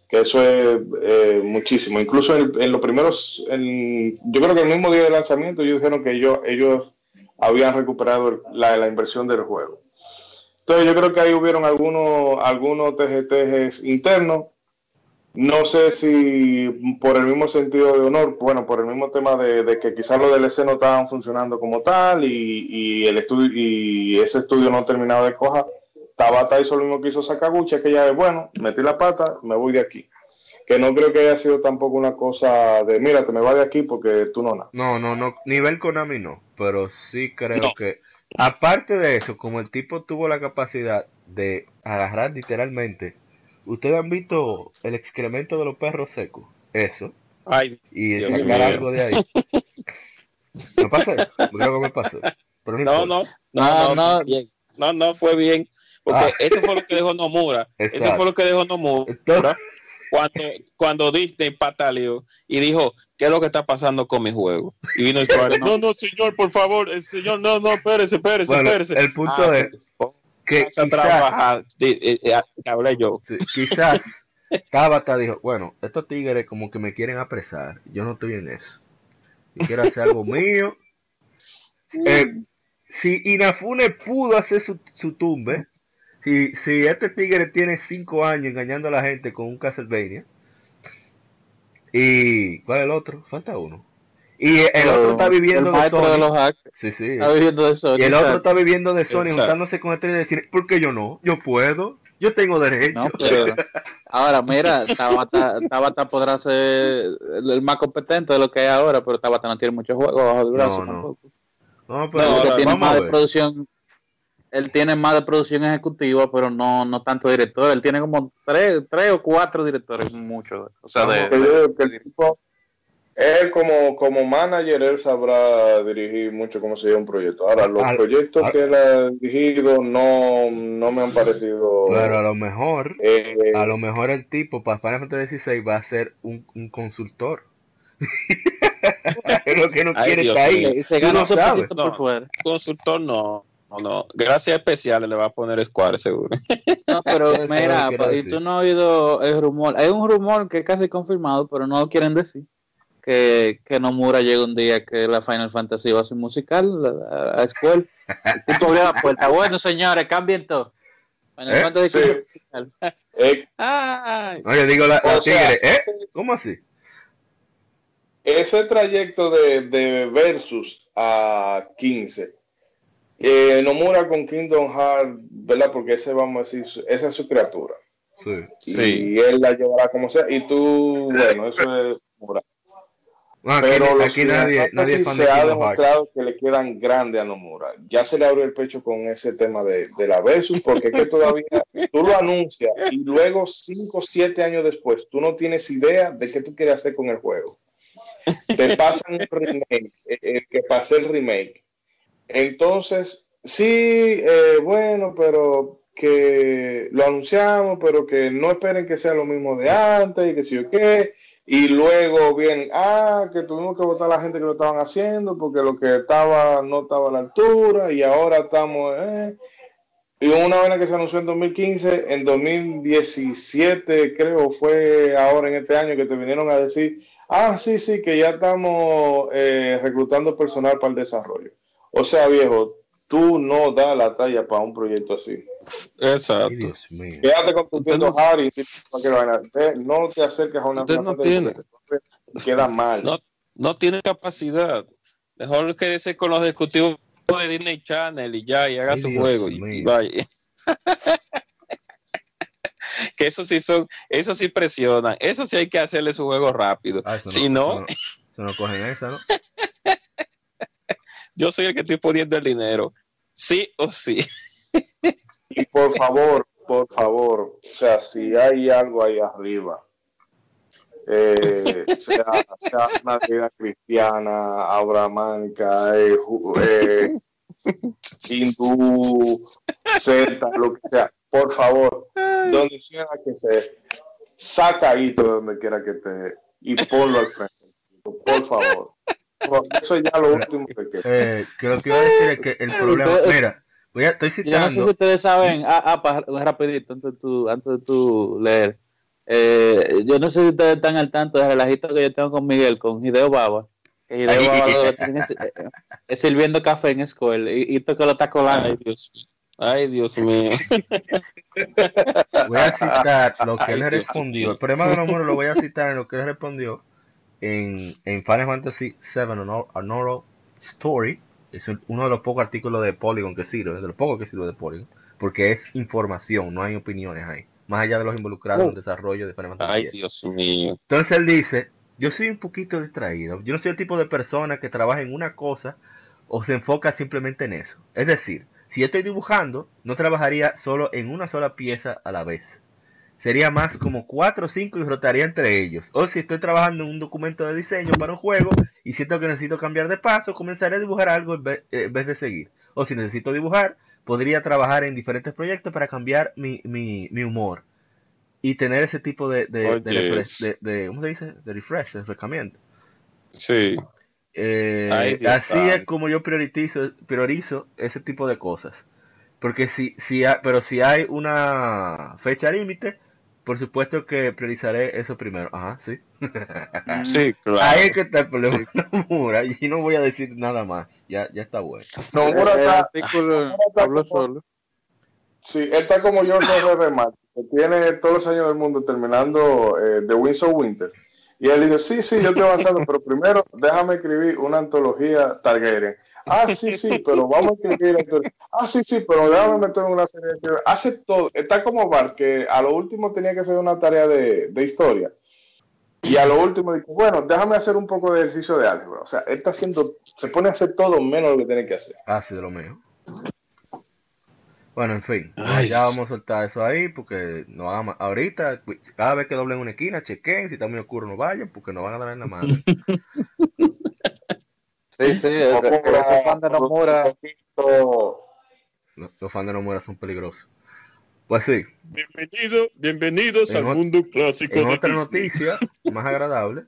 Que eso es eh, muchísimo. Incluso en, los primeros, yo creo que el mismo día de lanzamiento, ellos dijeron que ellos, habían recuperado la, la inversión del juego. Entonces, yo creo que ahí hubieron algunos, algunos TGTs internos no sé si por el mismo sentido de honor, bueno, por el mismo tema de, de que quizás los DLC no estaban funcionando como tal y, y el estudio y ese estudio no terminaba de coja, Tabata hizo lo mismo que hizo Sakaguchi, que ya es bueno, metí la pata, me voy de aquí. Que no creo que haya sido tampoco una cosa de, mira, te me vas de aquí porque tú no nada. No, no, no, nivel Konami no, pero sí creo No. que, aparte de eso, como el tipo tuvo la capacidad de agarrar literalmente, ustedes han visto el excremento de los perros secos, eso, Ay, y Dios sacar mío. algo de ahí. ¿Me pasé? Creo que me pasó. Pero no, no, No, no, no. no, bien. no, no fue bien, porque Ah. eso fue lo que dejó Nomura, eso Exacto. fue lo que dejó Nomura Entonces, cuando, cuando Disney pataleó y dijo, ¿qué es lo que está pasando con mi juego? Y vino el Square, no, no, señor, por favor, el señor, no, no, espérese, espérese, Bueno, espérese. el punto Ah, es que Vas a trabajar, eh, eh, hablé yo. quizás Tabata dijo, bueno, estos tigres como que me quieren apresar, yo no estoy en eso. Yo quiero hacer algo mío. Eh, si Inafune pudo hacer su, su tumbe, si, si este tigre tiene cinco años engañando a la gente con un Castlevania, y ¿cuál es el otro? Falta uno. Y el otro está viviendo el de de Sony. los hackers Sí, sí. está viviendo de Sony. Y el otro está viviendo de Sony, Exacto. juntándose con este y decir, ¿por qué yo no? Yo puedo, yo tengo derecho. No, pero ahora mira, Tabata, Tabata podrá ser el, el más competente de lo que hay ahora, pero Tabata no tiene muchos juegos bajo el brazo No, no. tampoco. No, pero No, Porque ahora, tiene vamos más a de producción, él tiene más de producción ejecutiva, pero no, no tanto director. Él tiene como tres, tres o cuatro directores, mucho. O sea, de, el tipo, él como, como manager, él sabrá dirigir mucho cómo se lleva un proyecto. Ahora, los Al- proyectos al- que él ha dirigido no, no me han parecido... Pero a lo mejor, eh, a lo mejor el tipo para Final Fantasy XVI va a ser un, un consultor. es lo que no Ay, quiere Dios estar mío. ahí. y se gana no un sabes. por fuera. Consultor no, no, no. Gracias especiales le va a poner Square seguro. No, pero mira, y tú no has oído el rumor. Hay un rumor que es casi confirmado, pero no lo quieren decir. Que, que Nomura llega un día que la Final Fantasy va a ser musical a, a escuela. El tipo abrió la puerta. Bueno, señores, cambien todo. Final ¿Eh? Fantasy Sí. XV musical. eh, Ay, No, yo digo la, la sea, tigre, ¿eh? ¿Cómo así? ese trayecto de, de Versus a 15, eh, Nomura con Kingdom Hearts, ¿verdad? Porque ese, vamos a decir, su- esa es su criatura. Sí. Y Sí. él la llevará como sea. Y tú, bueno, eso es aquí, Pero los aquí nadie, nadie se ha demostrado que le quedan grandes a Nomura. Ya se le abrió el pecho con ese tema de, de la Versus, porque es que todavía tú lo anuncias y luego 5 o 7 años después tú no tienes idea de qué tú quieres hacer con el juego. Te pasan un remake, eh, eh, que pase el remake. Entonces, sí, eh, bueno, pero que lo anunciamos, pero que no esperen que sea lo mismo de antes y que si yo qué. Y luego vienen, ah, que tuvimos que votar a la gente que lo estaban haciendo porque lo que estaba no estaba a la altura y ahora estamos, eh. Y una vaina que se anunció en 2015, en 2017 creo fue ahora en este año que te vinieron a decir, ah, sí, sí, que ya estamos eh, reclutando personal para el desarrollo. O sea, viejo, tú no das la talla para un proyecto así. Exacto. Quédate con tu Nintendo no- Harry, no te acerques a una Usted no tiene. Queda mal. No, no tiene capacidad. Mejor quédese con los ejecutivos de Disney Channel y ya, y haga Ay, su Dios juego. Y vaya. que eso sí son, eso sí presionan. Eso sí hay que hacerle su juego rápido. Ah, si no, eso eso no cogen esa, ¿no? yo soy el que estoy poniendo el dinero. Sí o sí. Y por favor, por favor, o sea, si hay algo ahí arriba, eh, sea, sea una vida cristiana, abramánica, eh, eh, hindú, celta, lo que sea, por favor, donde sea que se saca ahí de donde quiera que esté y ponlo al frente, por favor. Eso es ya lo último que queda. Eh, que lo que iba a decir es que el problema, mira, voy a, estoy Yo no sé si ustedes saben, ah, ah, rapidito, antes de tu, antes de tu leer. Eh, yo no sé si ustedes están al tanto del relajito que yo tengo con Miguel, con Hideo Baba. Que Hideo Baba lo tiene es, eh, es sirviendo café en escuela y, y toca lo está colando. Ay, Dios mío. Ay, Dios mío. voy a citar lo que Ay, él Dios respondió. El problema de Nomura lo voy a citar en lo que él respondió en, en Final Fantasy VII Oral Story. Es un- uno de los pocos artículos de Polygon que sirve, de los pocos que sirve de Polygon, porque es información, no hay opiniones ahí. Más allá de los involucrados en el desarrollo de Final Fantasy Ay. Dios mío. Entonces él dice, yo soy un poquito distraído, yo no soy el tipo de persona que trabaja en una cosa o se enfoca simplemente en eso. Es decir, si yo estoy dibujando, no trabajaría solo en una sola pieza a la vez. Sería más como cuatro o cinco y rotaría entre ellos. O si estoy trabajando en un documento de diseño para un juego y siento que necesito cambiar de paso, comenzaré a dibujar algo en vez, en vez de seguir. O si necesito dibujar, podría trabajar en diferentes proyectos para cambiar mi, mi, mi humor. Y tener ese tipo de, de, de Oye. refresh- de- ¿cómo se dice? De refresh, de refrescamiento. Sí. Eh, así es como yo priorizo, priorizo ese tipo de cosas. Porque si, si ha- pero si hay una fecha límite, por supuesto que priorizaré eso primero. Ajá, sí. Sí, claro. Ahí es que está el problema. Nomura, y no voy a decir nada más. Ya, ya está bueno. Nomura el está- artículo Nomura está habló como- solo. Sí, él está como George R. R. Martin, que tiene todos los años del mundo terminando eh, The Winds of Winter. Y él dice, sí, sí, yo estoy avanzando, pero primero déjame escribir una antología Targaryen. Ah, sí, sí, pero vamos a escribir. Ah, sí, sí, pero déjame meter en una serie de... Hace todo. Está como Bar, que a lo último tenía que hacer una tarea de, de historia. Y a lo último dijo, bueno, déjame hacer un poco de ejercicio de álgebra. O sea, él está haciendo, se pone a hacer todo menos lo que tiene que hacer. Ah, sí, de lo mío. Bueno, en fin, Ay. ya vamos a soltar eso ahí porque no vamos ahorita, cada vez que doblen una esquina, chequen, si está muy oscuro no vayan porque nos van a dar en la mano. Sí, sí, eh, que- que esos fans de Nomura. Los, los fans de Nomura son peligrosos. Pues sí, Bienvenido, bienvenidos En al mundo clásico En de otra Disney. noticia, más agradable,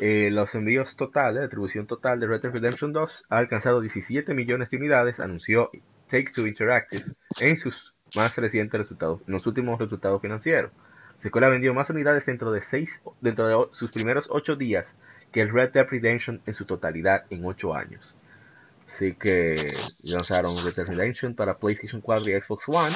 eh, los envíos totales, la distribución total de Red Dead Redemption 2 ha alcanzado 17 millones de unidades, anunció Take Two Interactive en sus más recientes resultados, en los últimos resultados financieros. Secuela vendió más unidades dentro de seis, dentro de sus primeros 8 días que el Red Dead Redemption en su totalidad en 8 años. Así que lanzaron Red Dead Redemption para PlayStation 4 y Xbox One.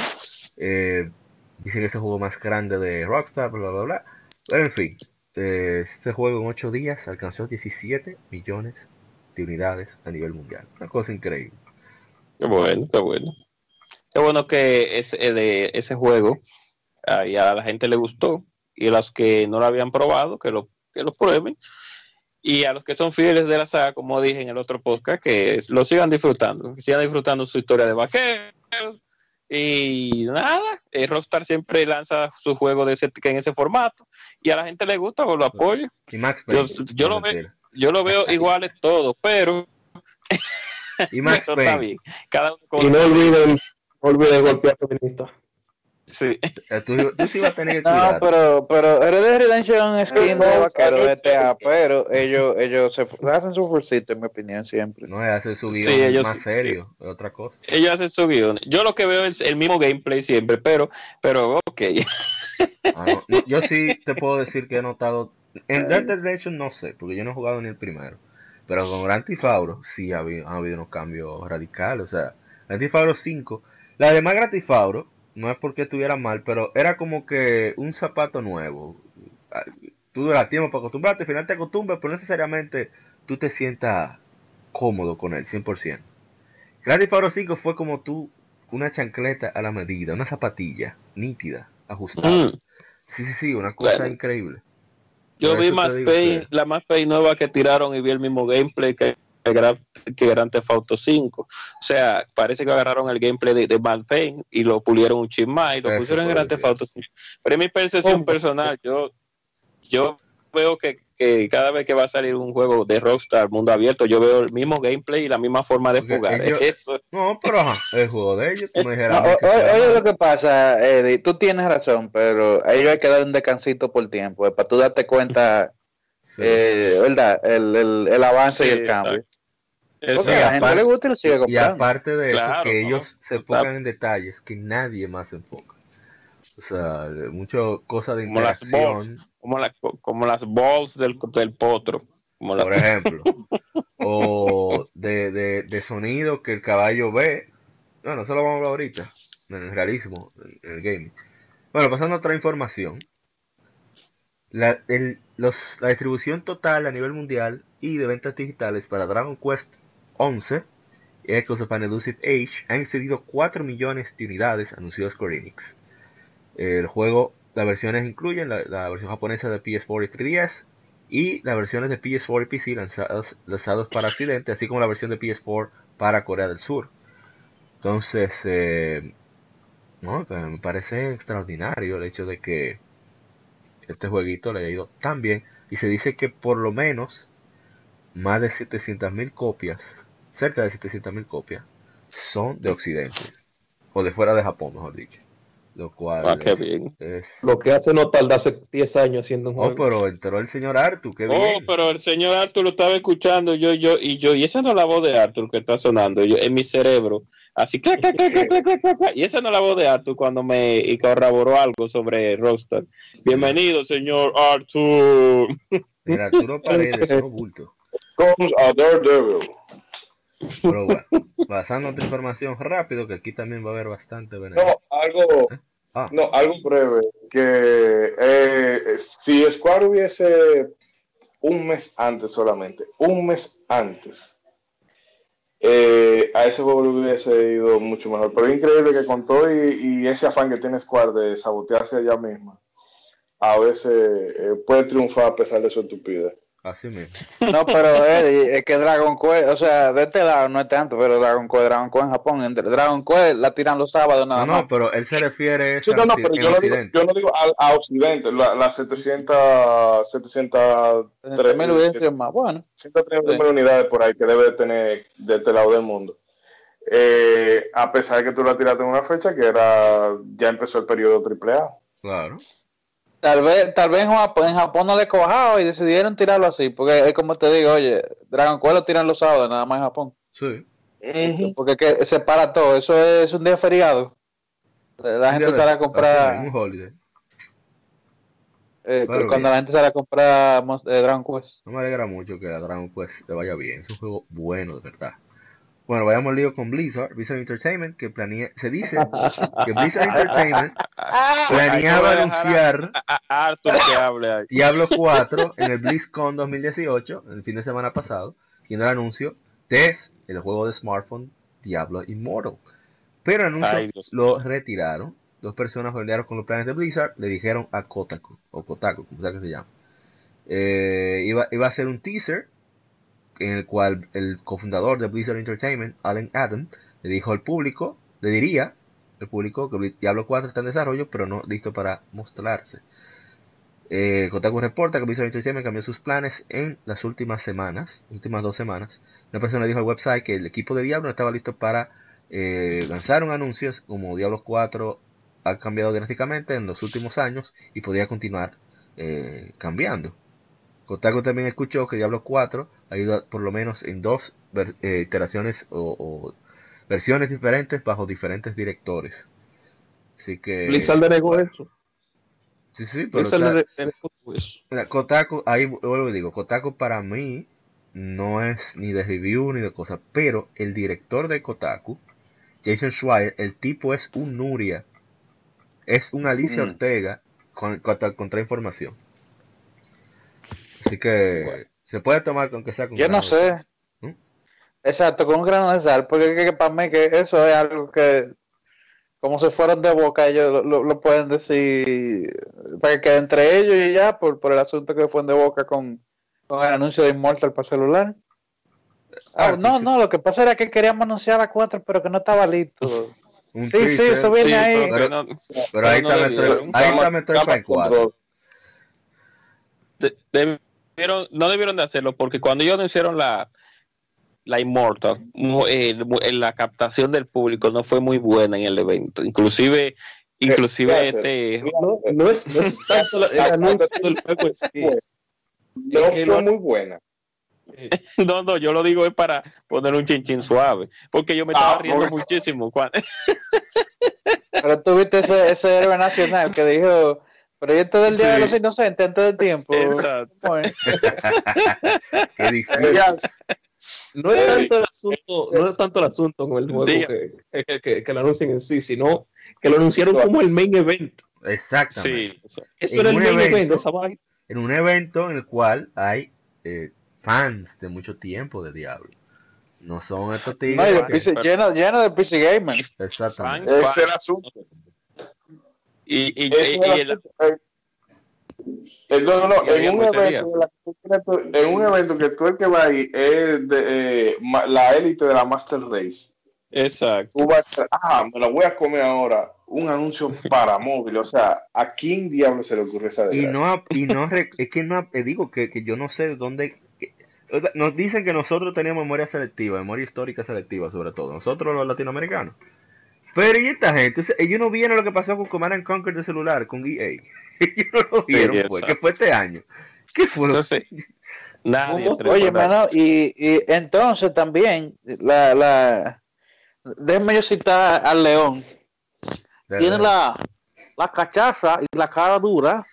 Eh, dicen que es el juego más grande de Rockstar, bla, bla, bla. Pero en fin, eh, este juego en 8 días alcanzó 17 millones de unidades a nivel mundial. Una cosa increíble. Qué bueno, qué bueno. Qué bueno que ese, eh, de ese juego ah, y a la gente le gustó. Y a los que no lo habían probado, que lo, que lo prueben. Y a los que son fieles de la saga, como dije en el otro podcast, que lo sigan disfrutando, que sigan disfrutando su historia de vaqueros. Y nada, eh, Rockstar siempre lanza su juego de ese, en ese formato. Y a la gente le gusta, pues lo apoyo. Y Max Yo, yo lo veo, yo lo veo iguales todos, pero Y Max eso está Payne, bien. Cada uno con Y no olviden, no olviden golpear a feminista. Sí. eh, tú, tú sí vas a tener que No, pero, pero Red Dead Redemption es skin de No, vaquero GTA, pero ellos, ellos se hacen su fursito, en mi opinión, siempre. No es hacer su guion Sí, ellos más serio, es otra cosa. Ellos hacen su guion. Yo lo que veo es el mismo gameplay siempre, pero, pero ok. Ah, no, yo sí te puedo decir que he notado. En Dead Dead Redemption no sé, porque yo no he jugado ni el primero. Pero con Auto sí ha habido, ha habido unos cambios radicales. O sea, Auto 5. La demás Auto no es porque estuviera mal, pero era como que un zapato nuevo. Tú duras tiempo para acostumbrarte, al final te acostumbras, pero no necesariamente tú te sientas cómodo con él, 100%. Grand Theft Auto 5 fue como tú, una chancleta a la medida, una zapatilla nítida, ajustada. Mm. Sí, sí, sí, una cosa Bueno. increíble. Yo vi más Pay, que- la más Pay nueva que tiraron y vi el mismo gameplay que que Gran, que Grand Theft Auto 5. O sea, parece que agarraron el gameplay de, de Matt Payne y lo pulieron un chin más y lo Eso pusieron en Grand Theft. Auto 5. Pero en mi percepción personal, yo, yo veo que, que cada vez que va a salir un juego de Rockstar mundo abierto, yo veo el mismo gameplay y la misma forma de Porque jugar. ellos- Eso, No, pero ajá, el juego de ellos, tú me dijeras No, o- que oye lo que pasa, Eddie, tú tienes razón, pero a ellos hay que dar un descansito por tiempo, eh, para tú darte cuenta, Sí. eh, ¿verdad? El, el, el avance Sí, y el cambio. exacto. Porque a la gente aparte- le gusta y lo sigue Y comprando. aparte de eso, que ¿no? ellos se enfocan en detalles que nadie más se enfoca. O sea, mucho cosas de Como las interacción, como, la- como las balls del, del potro. Como la- por ejemplo. o de, de, de sonido que el caballo ve. Bueno, eso lo vamos a hablar ahorita. En el realismo, en el gaming. Bueno, pasando a otra información. La, el- los- la distribución total a nivel mundial y de ventas digitales para Dragon Quest 11 y Echoes of an Elusive Age han excedido 4 millones de unidades, anunció Square Enix. El juego, las versiones incluyen la, versión japonesa de PS4 y 3DS y las versiones de PS4 y PC lanzadas, para Occidente, así como la versión de PS4 para Corea del Sur. Entonces, eh, me parece extraordinario el hecho de que este jueguito le haya ido tan bien y se dice que por lo menos más de 700.000 copias, cerca de 700.000 copias, son de Occidente o de fuera de Japón, mejor dicho. Lo cual Ah, qué es- bien. es- Lo que hace no tardarse 10 años haciendo un Oh, juego. pero entró el señor Artu, qué Oh, bien. pero el señor Arthur lo estaba escuchando yo, yo y yo, y esa no es la voz de Arthur que está sonando yo, en mi cerebro, así clac, clac, clac. y esa no es la voz de Arthur cuando me y corroboró algo sobre Rockstar. Bienvenido, señor Arthur. Mira, Arturo Paredes, no bulto. Comes a Daredevil. Pero bueno, pasando a otra información rápido, que aquí también va a haber bastante veneno. No, algo, Ah. no, algo breve. Que eh, si Square hubiese un mes antes solamente, un mes antes, eh, a ese juego hubiese ido mucho mejor. Pero es increíble que con todo y, y ese afán que tiene Square de sabotearse ella misma, a veces eh, puede triunfar a pesar de su estupidez. Así mismo. No, pero Eddie, es que Dragon Quest, o sea, de este lado no es tanto, pero Dragon Quest, Dragon Quest en Japón, entre Dragon Quest la tiran los sábados nada No, más. no, pero él se refiere a Sí, no, no, pero yo no digo, Occidente. yo no digo a, a Occidente, la- las 700, 700, Entre mil evidencias más. Bueno, 130 Sí. mil unidades por ahí que debe de tener de este lado del mundo. Eh, a pesar de que tú la tiraste en una fecha que era ya empezó el periodo AAA. Claro. Tal vez, tal vez en Japón, en Japón no le cojado y decidieron tirarlo así, porque es como te digo, oye, Dragon Quest lo tiran los sábados nada más en Japón, Sí. porque es que se para todo, eso es un día feriado. La gente sale a comprar, Un holiday. eh, Claro, cuando bien. la gente sale a comprar eh, Dragon Quest. No me alegra mucho que a Dragon Quest le vaya bien. Es un juego bueno, de verdad. Bueno, vayamos al lío con Blizzard. Blizzard Entertainment, que planea... Se dice que Blizzard Entertainment planeaba a anunciar A Arthur que hable ahí. Diablo 4 en el BlizzCon 2018, el fin de semana pasado, siendo el anuncio de el juego de smartphone Diablo Immortal. Pero el anuncio Ay, lo retiraron dos personas familiares con los planes de Blizzard le dijeron a Kotaku, o Kotaku, como sea que se llama. Eh, iba, iba a ser un teaser en el cual el cofundador de Blizzard Entertainment, Alan Adam, le dijo al público, le diría al público que Diablo 4 está en desarrollo, pero no listo para mostrarse. Eh, Kotaku reporta que Blizzard Entertainment cambió sus planes en las últimas semanas, últimas dos semanas. Una persona dijo al website que el equipo de Diablo no estaba listo para eh, lanzar un anuncio como Diablo 4 ha cambiado drásticamente en los últimos años y podría continuar eh, cambiando. Kotaku también escuchó que Diablo 4 ha ido por lo menos en dos ver- eh, iteraciones o, o versiones diferentes bajo diferentes directores. Así que... Blizzard denegó eso. Sí, sí, pero... Blizzard o sea. Mira, Kotaku, ahí vuelvo y digo, Kotaku para mí no es ni de review ni de cosas, pero el director de Kotaku, Jason Schreier, el tipo es un Nuria, es un Alicia Mm. Ortega con, contra, contra información. Así que Bueno. se puede tomar con que sea con Yo no grano de sal. sé. ¿Mm? Exacto, con un grano de sal, porque que, que para mí que eso es algo que, como se fueron de boca, ellos lo, pueden decir, para que entre ellos y ya, por, por el asunto que fue de boca con, con el anuncio de Immortal para celular. Ah, Ah, no, no, lo que pasa era que queríamos anunciar a 4, pero que no estaba listo. Un Sí, sí, eso viene Sí, ahí. pero no- ahí no está. Metroid, ahí está 4. Debieron- no debieron de hacerlo porque cuando ellos anunciaron la la Immortal, eh, mu- eh, la captación del público no fue muy buena en el evento. Inclusive, inclusive ¿qué hace? este No, no es, no es tanto la- el anuncio del juego en sí. No Es que fue lo- muy buena. Eh, no, no, yo lo digo es para poner un chinchín suave, porque yo me estaba Ah, riendo muchísimo cuando Pero tuviste ese, ese héroe nacional que dijo, pero esto del Día de Sí. los Inocentes antes del tiempo. Exacto. Qué difícil. No es tanto el asunto, no es tanto el asunto con el juego que, que, que, que lo anuncien en sí, sino que lo anunciaron como el main event. Exactamente. Sí, Eso En era el main evento. event, esa vaina. en un evento en el cual hay eh, fans de mucho tiempo de Diablo. No son estos No, tigres. de PC lleno, lleno de PC Gamers. Exactamente. fans, ese fans. es el asunto. Y, y, y- el y el- asunto. Eh, eh, no, no, no, Y en un, evento, en la un evento que tú el que va ahí es de, eh, la élite de la Master Race. exacto. Tú vas a estar, ah, me lo voy a comer ahora. Un anuncio para móvil. O sea, ¿a quién diablo se le ocurre esa Y desgracia? no, ha- y no es que no, digo que, que yo no sé de dónde. que- o sea, nos dicen que nosotros tenemos memoria selectiva, memoria histórica selectiva, sobre todo, nosotros los latinoamericanos. Pero y esta gente, O sea, ellos no vieron lo que pasó con Command and Conquer de celular, con EA. Ellos no lo Sí, vieron, pues, exacto. que fue este año. ¿Qué fue lo Entonces, nadie se Oye, hermano, y, y entonces también, la, la, déjeme yo citar al León. de- Tiene la, la cachaza y la cara dura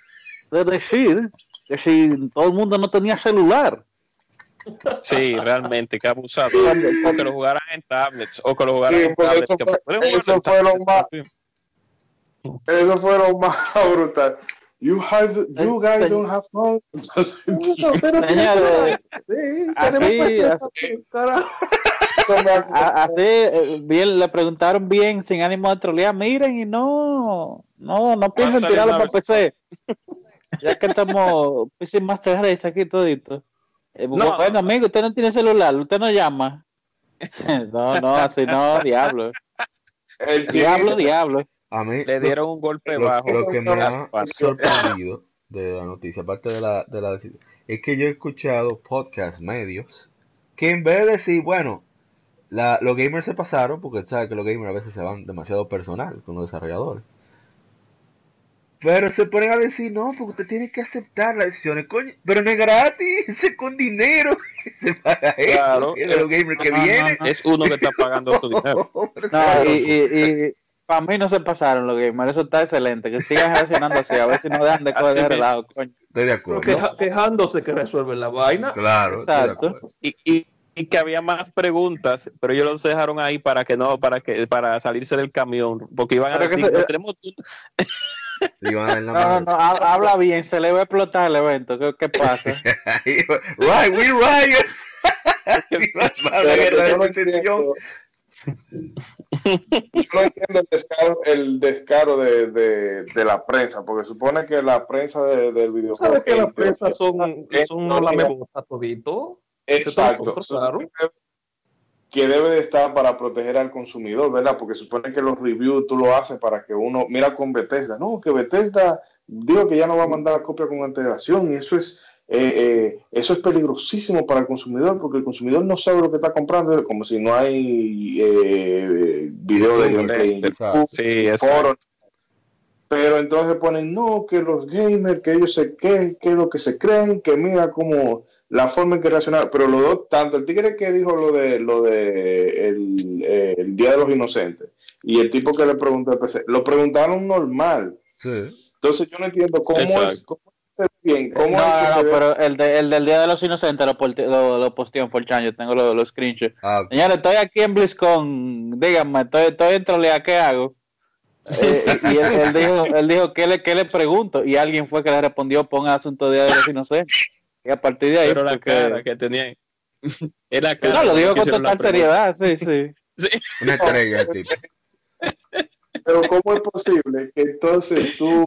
de decir que si todo el mundo no tenía celular. Sí, realmente, que abusado. O que lo jugaran en tablets, o que lo jugaran Sí, en tablets. eso que fue- eso fue lo tablets, más- también. Eso fue lo más brutal. You, have, you guys don't have. Señores, Sí, Así, así. eh, bien, le preguntaron bien, sin ánimo de trolear, miren, y no, no, no piensen tirarlo para PC. Ya que estamos PC Master Race aquí todito. Eh, No. Bueno, amigo, usted no tiene celular, usted no llama. No, no, así no, diablo. el Diablo, diablo. A mí, Le dieron un golpe lo, bajo. lo que me ha sorprendido de la noticia, aparte de la, de la decisión, es que yo he escuchado podcast medios que en vez de decir, bueno, la, los gamers se pasaron, porque sabes que los gamers a veces se van demasiado personal con los desarrolladores. Pero se ponen a decir, no, porque usted tiene que aceptar las decisiones, coño, pero no es gratis, es con dinero, se paga eso, Claro. los gamers que No, no, vienen. no. Es uno que está pagando su dinero. Y, y, y para mí no se pasaron los gamers, eso está excelente. Que sigan reaccionando así, a ver si no dejan de coger de relajo, coño. Estoy de acuerdo. queja- quejándose que resuelven la vaina. Claro, Exacto. Y, y, y que había más preguntas, pero ellos los dejaron ahí para que no, para que para salirse del camión, porque iban a Pero decir, se- "No tenemos Le iban a dar la No, no, madre. no, ha- habla bien, se le va a explotar el evento. ¿Qué, qué pasa? right, we yo no entiendo- Yo no entiendo el descaro, el descaro de, de, de la prensa, porque supone que la prensa de- del videojuego. ¿Sabes que las entre- presas son, son no, la mebosa todito? Exacto. Nosotros, claro. Que debe de estar para proteger al consumidor, ¿verdad? Porque supone que los reviews tú lo haces para que uno, mira con Bethesda, no, que Bethesda digo que ya no va a mandar la copia con antelación y eso es eh, eh, eso es peligrosísimo para el consumidor porque el consumidor no sabe lo que está comprando, como si no hay eh, video de gameplay en YouTube, Sí, exacto. Pero entonces ponen, no, que los gamers, que ellos se que, que es lo que se creen, que mira como la forma en que reaccionar. Pero los dos, tanto el tigre que dijo lo de lo de el, eh, el Día de los Inocentes y el tipo que le preguntó al PC, lo preguntaron normal. Sí. Entonces yo no entiendo cómo es, cómo se bien, cómo no, es que no, pero el, de- el del Día de los Inocentes lo, lo, lo posteó en 4chan, yo tengo los, los screenshots. Ah, Señores, estoy aquí en BlizzCon, díganme, estoy, estoy en trolea, ¿qué hago? Eh, y él, él dijo, él dijo ¿qué, le, ¿qué le pregunto? Y alguien fue que le respondió, ponga asunto de los Inocentes. Y a partir de ahí, Pero la porque- cara que tenía. Es la cara. no, lo digo con total seriedad, sí, sí. una estrella el tipo. Pero ¿cómo es posible que entonces tú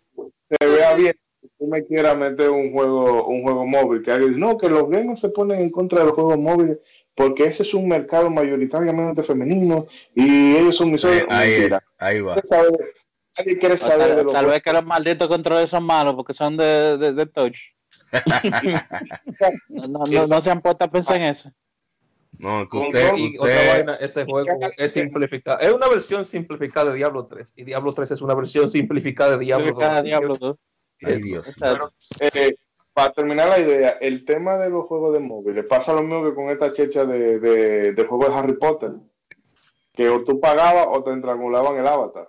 te veas bien que tú me quieras meter un juego un juego móvil? Que alguien dice, no, que los gamers se ponen en contra de los juegos móviles porque ese es un mercado mayoritariamente femenino y ellos son mis Eh, ahí, ahí va. Nadie quiere saber de Tal, los tal vez que los malditos controles son malos porque son de, de, de touch. No, no, no, no se han puesto a pensar en eso. No, que Con usted, todo Y otra usted, vaina, ese juego es simplificado. Es una versión simplificada de Diablo 3. Y Diablo 3 es una versión simplificada de Diablo 2. Cada diablo, ¿no? ay Dios. Exacto. Eh, para terminar la idea, el tema de los juegos de móviles pasa lo mismo que con esta checha de, de, de juegos de Harry Potter, que o tú pagabas o te estrangulaban el avatar.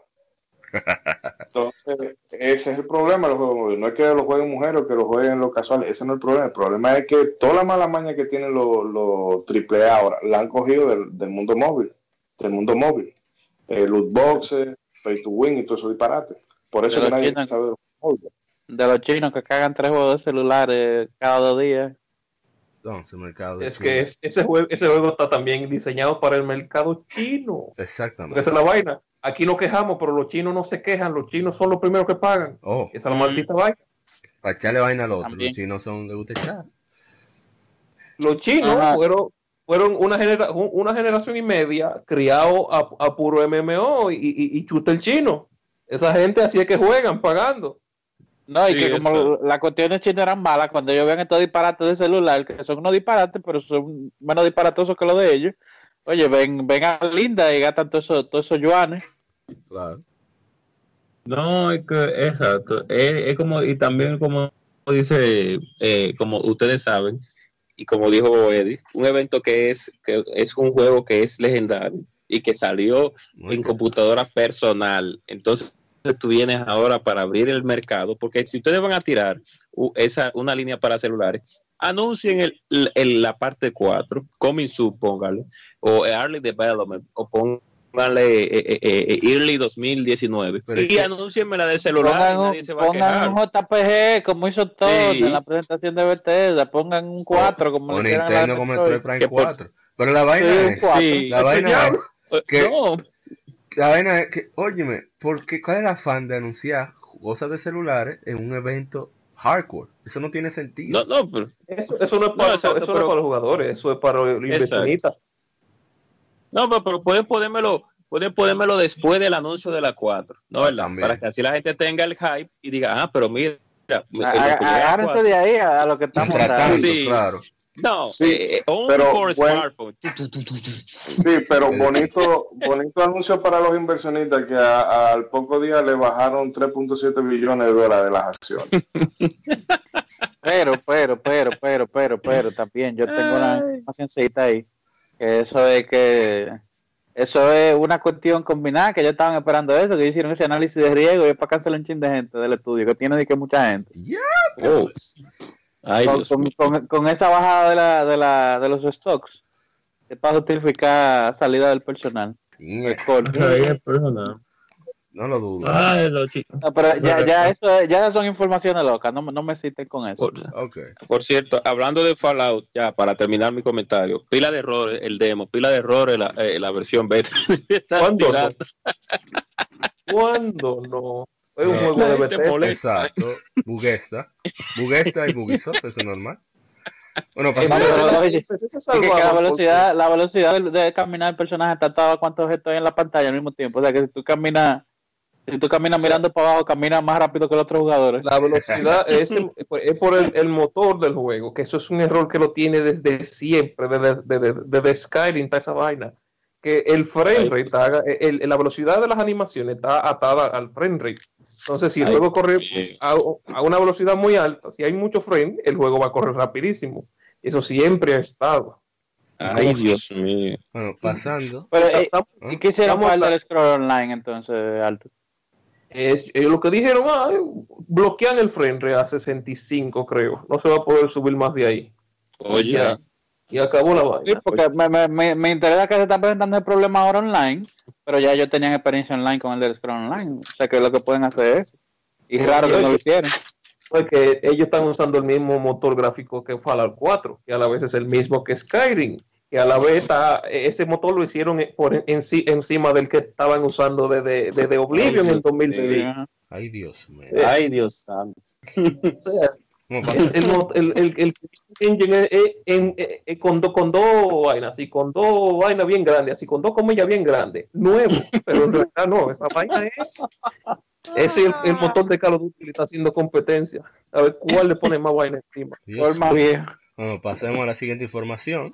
Entonces, ese es el problema de los juegos móviles. No es que los jueguen mujeres o que los jueguen los casuales, ese no es el problema. El problema es que toda la mala maña que tienen los, los AAA ahora la han cogido del, del mundo móvil, del mundo móvil. Eh, loot boxes, pay to win y todo eso disparate. Por eso De que nadie sabe de los móviles. De los chinos que cagan tres juegos de celulares cada dos días. Entonces, mercado. Es chino. que es- ese, juego, ese juego está también diseñado para el mercado chino. Porque Exactamente. esa es la vaina. Aquí nos quejamos, pero los chinos no se quejan. Los chinos son los primeros que pagan. Oh, Esa es la maldita vaina. para echarle vaina al otro. También. Los chinos son de gusta echar. Los chinos Ajá. fueron, fueron una, genera- un- una generación y media criados a, a puro MMO y, y, y chuta el chino. Esa gente así es que juegan, pagando. No, y Sí, que como las cuestiones chinas eran malas, cuando ellos vean estos disparates de celular, que son unos disparates, pero son menos disparatosos que los de ellos, oye, ven, ven a Linda y gastan todos esos todos esos yuanes. Claro. No, es que, exacto. Es, es como, y también como dice, eh, como ustedes saben, y como dijo Eddie, un evento que es, que es un juego que es legendario y que salió Muy en bien. computadora personal. Entonces tú vienes ahora para abrir el mercado, porque si ustedes van a tirar esa, una línea para celulares, anuncien el, el- la parte 4, Coming Soon, póngale, o Early Development, o póngale eh, eh, eh, Early 2019, Pero y anuncienme la de celular y Pongan, un, nadie se va a pongan quejar. un JPG como hizo todo Sí. en la presentación de Bethesda, pongan un 4 como a la Nintendo como el Metroid. 3 Prime Que por- 4. Pero la vaina Sí, es. Sí, la vaina es, Eh, que- no, la vaina es que, óyeme, porque ¿cuál es el afán de anunciar cosas de celulares en un evento hardcore? Eso no tiene sentido. no, no, pero Eso, eso no es para, exacto, eso no es pero- para los jugadores, eso es para los inversionistas. No, pero, pero pueden ponérmelo, pueden ponérmelo después del anuncio de la 4, ¿no Ah, verdad? también. Para que así la gente tenga el hype y diga, ah, pero mira, Agárrense 4. de ahí a, a lo que estamos dando. Sí. claro. No, Sí, eh, eh, only pero for bueno. smartphone. Sí, pero bonito, bonito anuncio para los inversionistas que a- al poco día le bajaron 3.7 billones de dólares de las acciones. Pero, pero, pero, pero, pero, pero, también yo tengo una informacióncita ahí. Que eso es que eso es una cuestión combinada que ellos estaban esperando eso, que hicieron ese análisis de riesgo y es para cancelar un chin de gente del estudio, que tiene de que mucha gente. Oh. Ay, con, con- con- con esa bajada de, la, de, la, de los stocks, es para justificar salida del personal. No lo dudo. Ay, los chi- No, pero ya, ya, eso, ya son informaciones locas, no, me- no me citen con eso. Por, Ok. por cierto, hablando de Fallout, ya para terminar mi comentario, pila de errores el demo, pila de errores la, eh, la versión beta. ¿Cuándo no? ¿Cuándo no? Es un juego La de Bethesda. Exacto. Buguesta. Buguesta y Bugisoft, eso es normal. Bueno, Eh, pasando pero, a- oye, Empecé a Es que la porque- velocidad, la velocidad de, de caminar el personaje está atado a cuántos objetos hay en la pantalla al mismo tiempo. O sea que si tú caminas, si tú caminas mirando para abajo, caminas más rápido que los otros jugadores. La velocidad es, por el, el motor del juego, que eso es un error que lo tiene desde siempre, desde, desde, desde Skyrim, está esa vaina. Que el frame rate, el- la velocidad de las animaciones está atada al frame rate. Entonces, si el Ay, juego corre a, a una velocidad muy alta, si hay mucho frame, el juego va a correr rapidísimo. Eso siempre ha estado. Ay, Dios mío. Bueno, pasando. Pero, eh, Estamos- ¿y qué para el del scroll online entonces, Alto? Es, eh, lo que dijeron, ah, eh, bloquean el frame rate a 65, creo. No se va a poder subir más de ahí. Oye. Y acabó la Sí, vaina. porque me, me, me, me interesa que se están presentando el problema ahora online, pero ya ellos tenían experiencia online con el del scroll online. O sea que lo que pueden hacer es. Y es raro que no lo hicieran. Porque ellos están usando el mismo motor gráfico que Fallout 4, que a la vez es el mismo que Skyrim, que a la vez está, ese motor lo hicieron por en, sí- encima del que estaban usando desde, desde Oblivion en 2006. Ajá. Ay, Dios mío. ay, Dios santo. El, el, el, el, el engine es- es- en- eh, eh, con, do- con dos vainas, así con dos vainas bien grandes, así con dos comillas bien grandes, nuevo, pero en realidad no, esa vaina es. Ese es el, el motor de Call of Duty le está haciendo competencia. A ver cuál le pone más vaina encima. Por más. Bueno, pasemos a la siguiente información.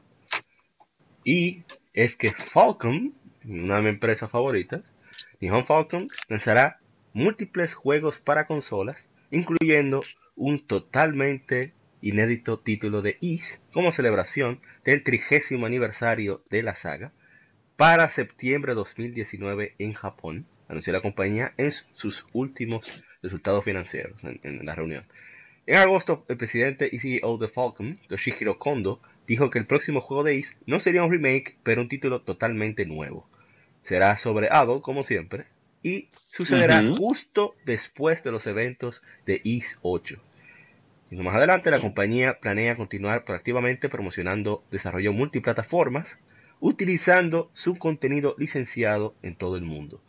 Y es que Falcon, una de mis empresas favoritas, Nihon Falcon, lanzará múltiples juegos para consolas, incluyendo un totalmente inédito título de Is como celebración del trigésimo aniversario de la saga para septiembre de 2019 en Japón, anunció la compañía en sus últimos resultados financieros en- en la reunión. En agosto, el presidente y CEO de Falcon, Toshihiro Kondo, dijo que el próximo juego de Is no sería un remake, pero un título totalmente nuevo. Será sobre Ado, como siempre, y sucederá justo después de los eventos de Is 8. Más adelante, la compañía planea continuar proactivamente promocionando desarrollo multiplataformas, utilizando su contenido licenciado en todo el mundo,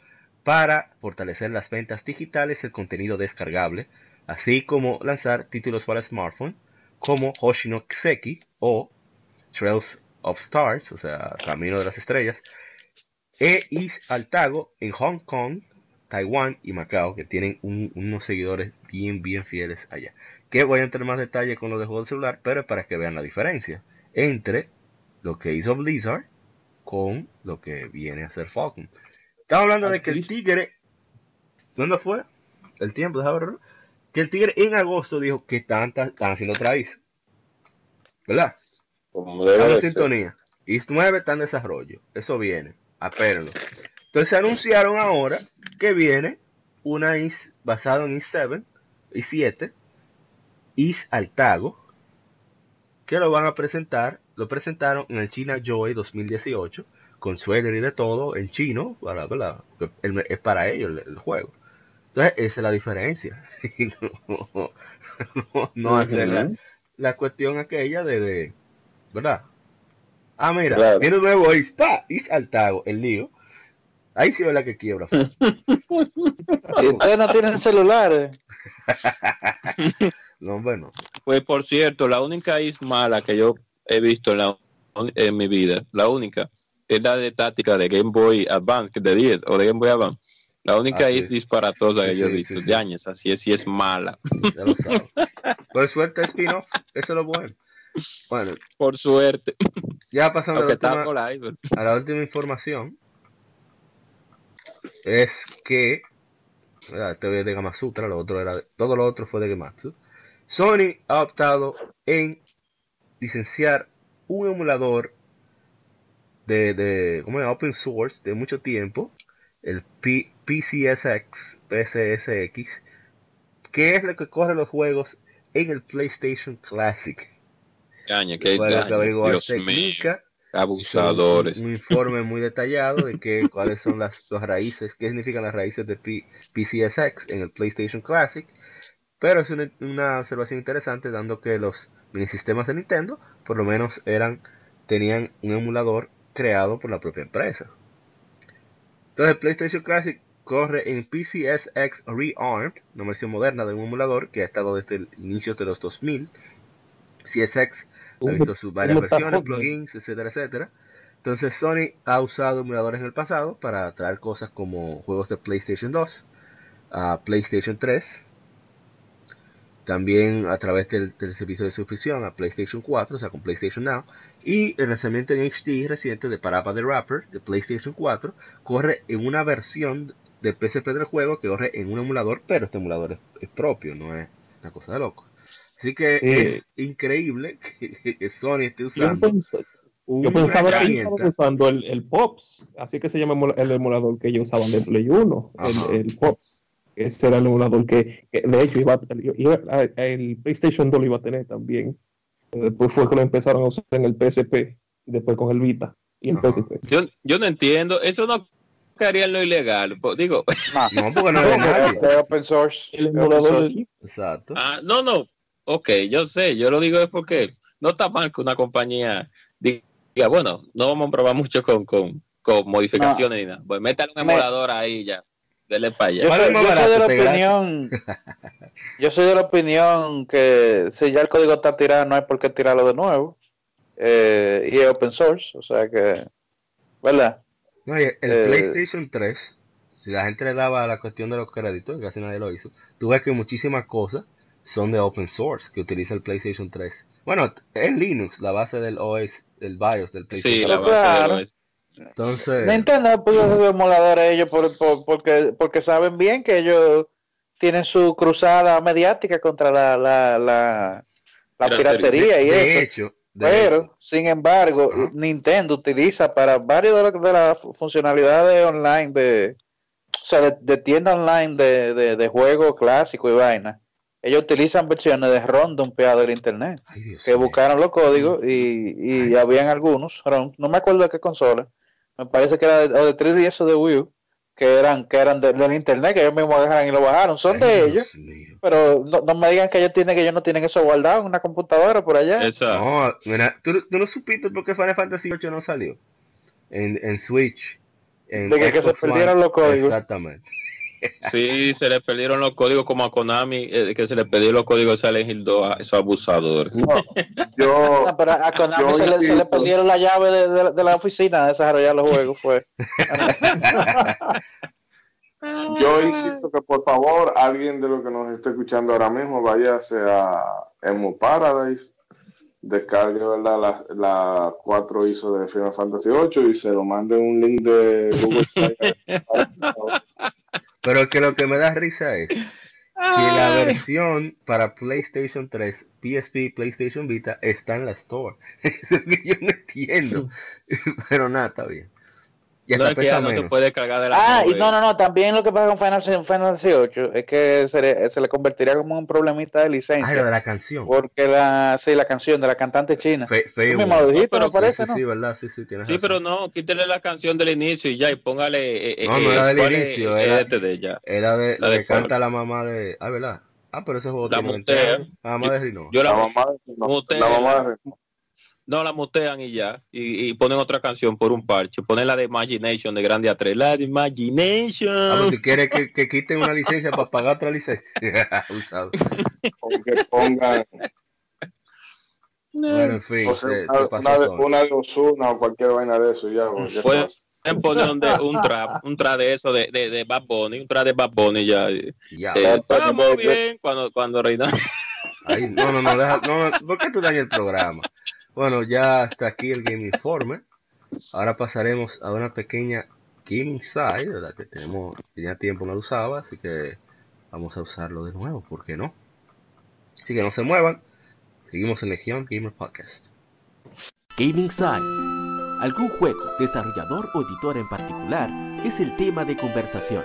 para fortalecer las ventas digitales y el contenido descargable, así como lanzar títulos para smartphone como Hoshino Kiseki o Trails of Stars, o sea, Camino de las Estrellas, e Is Altago en Hong Kong, Taiwán y Macao, que tienen un- unos seguidores bien, bien fieles allá. Que voy a entrar en más detalle con lo de juego de celular, pero es para que vean la diferencia entre lo que hizo Blizzard con lo que viene a hacer Falcon. Estamos hablando de que el Tigre, ¿dónde fue? El tiempo, déjame ver. Que el Tigre en agosto dijo que están, están haciendo otra Is. ¿Verdad? Como debe Están en de ser. sintonía. Is 9 está en desarrollo. Eso viene. Apérenlo. Entonces anunciaron ahora que viene una Is basada en Is 7, Is 7, Is Altago, que lo van a presentar. Lo presentaron en el China Joy 2018, con suéter y de todo, en chino, para, es para ellos el, el juego. Entonces, esa es la diferencia. No, no, no hacer la, cuestión aquella de, de- ¿verdad? Ah, mira, Claro. viene un nuevo Is, ¡pa! Is Altago, el lío. Ahí sí es la que quiebra. Ustedes no tienen celulares. No, bueno. Pues por cierto, la única is mala que yo he visto en, la- en mi vida, la única, es la de táctica de Game Boy Advance, que de 10 o de Game Boy Advance. La única Ah, is sí. disparatosa que yo he visto. sí, sí. De años, así es, sí es mala. Ya lo sabes. Por suerte spin-off, eso es lo bueno. Bueno, Por suerte. ya pasando a la, está última, por ahí. pero- a la última información. Es que. Este es de Gamasutra, lo otro era. Todo lo otro fue de Gematsu. Sony ha optado en licenciar un emulador de, de open source de mucho tiempo, el P- PCSX, PCSX, que es lo que corre los juegos en el PlayStation Classic. Daña, que Dios mío. técnica Abusadores. Un, un informe muy detallado de que, cuáles son las, las raíces, qué significan las raíces de P- PCSX en el PlayStation Classic. Pero es una, una observación interesante, dando que los minisistemas de Nintendo, por lo menos, eran tenían un emulador creado por la propia empresa. Entonces, el PlayStation Classic corre en PCSX Rearmed, una versión moderna de un emulador que ha estado desde el inicio de los 2000. CSX ha visto sus varias ¿Cómo está versiones, plugins, etcétera, etcétera. Entonces Sony ha usado emuladores en el pasado para traer cosas como juegos de PlayStation 2 a PlayStation 3. También a través del, del servicio de suscripción a PlayStation 4, o sea con PlayStation Now. Y el lanzamiento en HD reciente de Parappa the Rapper de PlayStation 4 corre en una versión de PSP del juego que corre en un emulador, pero este emulador es, es propio, no es una cosa de loco. Así que Eh, es increíble que, que Sony esté Yo, usando pens- una yo pensaba que estaban usando el, el POPs, así que se llama el emulador que ellos usaban de Play 1, Ajá. el, el POPs. Ese era el emulador que, que de hecho iba, iba- a- el PlayStation 2 lo iba a tener también. Después fue que lo empezaron a usar en el PSP, y después con el Vita y el Ajá. PSP. Yo, yo no entiendo, eso no caería en lo ilegal. Digo, No, porque no es nadie. De open source. El emulador Exacto. ah, no, no, ok, yo sé, yo lo digo es porque no está mal que una compañía diga, bueno, no vamos a probar mucho con, con, con modificaciones ni nada. Pues métale un Me- emulador ahí ya, dele para allá. Yo ¿Cuál soy, yo soy de la opinión. Yo soy de la opinión que si ya el código está tirado, no hay por qué tirarlo de nuevo. Eh, y es open source, o sea que. ¿Verdad? No, el Eh, PlayStation 3, si la gente le daba la cuestión de los créditos, y casi nadie lo hizo, tú ves que muchísimas cosas son de open source que utiliza el PlayStation 3. Bueno, es Linux, la base del OS, del BIOS del Sí, PlayStation la Pero 3. base claro. de los... Entonces, Nintendo puso esos emuladores ellos por, por- porque, porque saben bien que ellos tienen su cruzada mediática contra la, la, la, la Piratería. piratería y de eso. hecho, de Pero, sin embargo. Nintendo utiliza para varios de, las- de las funcionalidades online de, o sea, de, de tienda online de, de, de juegos clásicos y vaina. Ellos utilizan versiones de ROM dumpeado del internet, ay, que buscaron los códigos y, y habían algunos ROM, no me acuerdo de qué consola, me parece que era de, o de 3DS o de Wii U, que eran, que eran de- del internet, que ellos mismos agarran y lo bajaron, son Ay, de Dios ellos, mío. pero no, no me digan que ellos tienen que ellos no tienen eso guardado en una computadora por allá. Esa, No, mira, ¿tú, tú no supiste por qué Final Fantasy VIII no salió en, en Switch. En De que- que se perdieron los códigos. Exactamente. Sí, se le perdieron los códigos como a Konami, eh, que se le perdieron los códigos de Silent Hill 2 a esos abusadores. No, yo, Ah, pero a Konami Yo se le, se le perdieron la llave de, de- de la oficina de desarrollar los juegos. Fue. yo insisto que por favor alguien de lo que nos esté escuchando ahora mismo váyase a Emu Paradise, descargue ¿verdad? La, la 4 ISO de Final Fantasy 8 y se lo mande un link de Google. Pero que lo que me da risa es que la versión para PlayStation 3, PSP, PlayStation Vita está en la Store. Eso es que yo no entiendo. Pero nada, está bien. Y No hasta pesa ya no se puede cargar de la Ah, y no, no, no. También lo que pasa con Final, Final Fantasy 8 es que se le, se le convertiría como un problemita de Ah, lo de licencia. la canción. Porque la, sí, la canción de la cantante china. Fe, Tú mismo lo dijiste, pero me parece, sí, ¿no? sí, verdad, sí, sí, tienes Sí, razón. pero no, quítele la canción del inicio y ya, y póngale. eh, No, eh, no era del ¿cuál es? inicio, Eh, era- este de ya. Era de La de que canta la mamá de. Ah, ¿verdad? Ah, pero ese juego La tiene mutea. 20 años. La mamá de Rino. Yo La la, mamá de no, Usted- la mamá de no la mutean y ya. Y, y ponen otra canción por un parche. Ponen la de Imagination de Grande A3. La de Ah, pues Imagination. si quiere que, que quiten una licencia para pagar otra licencia. Usado. que pongan bueno, en fin, o sea, se, una, se una de, una de Osuna o cualquier vaina de eso ya, pues. Pueden poner un, de- un trap, un trap de eso de, de, de Bad Bunny, un trap de Bad Bunny ya. Eh, Ya. estamos bien cuando, cuando reina. Ahí, no, no, no, deja, no, no, ¿por qué tú dañas el programa? Bueno, ya hasta aquí el Game Informe. Ahora pasaremos a una pequeña Game Inside, ¿verdad? Que tenemos, tenía tiempo no lo usaba, así que vamos a usarlo de nuevo, ¿por qué no? Así que no se muevan, seguimos en Legión Gamer Podcast. Gaming Side. Algún juego, desarrollador o editor en particular es el tema de conversación.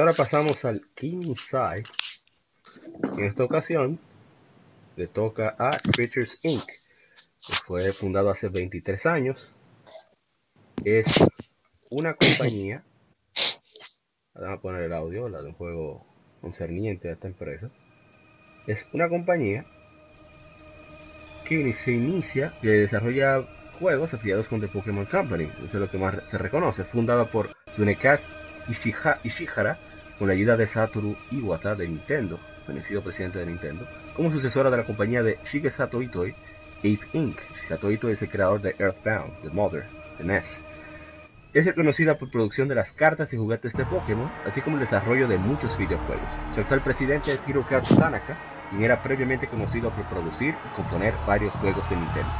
Ahora pasamos al King Side. En esta ocasión le toca a Creatures Inc., que fue fundado hace 23 años. Es una compañía. Vamos a poner el audio, la de un juego concerniente a esta empresa. Es una compañía que se inicia, que desarrolla juegos afiliados con The Pokémon Company. Eso es lo que más se reconoce. Fundada por Tsunekaz Ishiha- Ishihara con la ayuda de Satoru Iwata de Nintendo, fenecido presidente de Nintendo, como sucesora de la compañía de Shigesato Itoi, Ape Inc. Shigesato Itoi es el creador de Earthbound, The Mother, de NES. Es reconocida por producción de las cartas y juguetes de Pokémon, así como el desarrollo de muchos videojuegos. Su actual presidente es Hirokazu Tanaka, quien era previamente conocido por producir y componer varios juegos de Nintendo.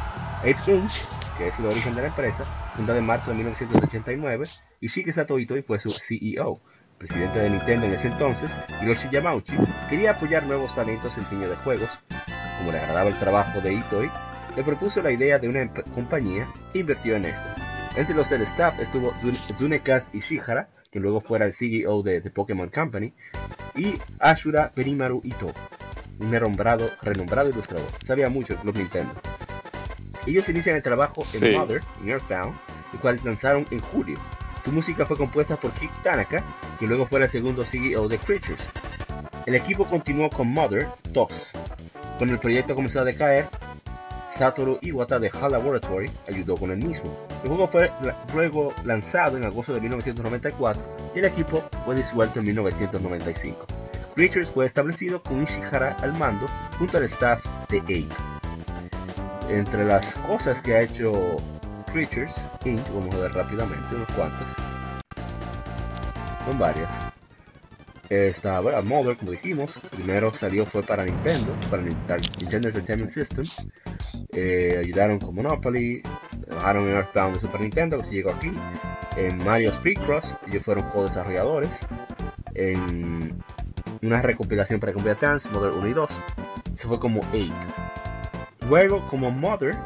Ape Inc., que es el origen de la empresa, fundada en marzo de 1989, y Shigesato Itoi fue su CEO. Presidente de Nintendo en ese entonces, Hiroshi Yamauchi, quería apoyar nuevos talentos en diseño de juegos. Como le agradaba el trabajo de Itoi, le propuso la idea de una compañía e invirtió en esta. Entre los del staff estuvo Tsun- Tsunekaz Ishihara, que luego fuera el CEO de The Pokémon Company, y Ashura Benimaru Ito, un renombrado, renombrado ilustrador. Sabía mucho el Club Nintendo. Ellos inician el trabajo en Sí. Mother, en Earthbound, el cual lanzaron en julio. Su música fue compuesta por Kik Tanaka, que luego fuera el segundo CEO de Creatures. El equipo continuó con Mother 2. Cuando el proyecto comenzó a decaer, Satoru Iwata de HAL Laboratory ayudó con el mismo. El juego fue luego lanzado en agosto de 1994 y el equipo fue disuelto en 1995. Creatures fue establecido con Ishihara al mando junto al staff de Ape. Entre las cosas que ha hecho Creatures Inc., vamos a ver rápidamente unos cuantos. Son varias. Está bueno, Mother, como dijimos, primero salió fue para Nintendo, para Nin- Nintendo Entertainment System. Eh, ayudaron con Monopoly, trabajaron en Earthbound de Super Nintendo, que se llegó aquí. En Mario Speedcross, ellos fueron co-desarrolladores. En una recopilación para Boy Advance, Mother 1 y 2. Eso fue como Ape. Luego, como Mother,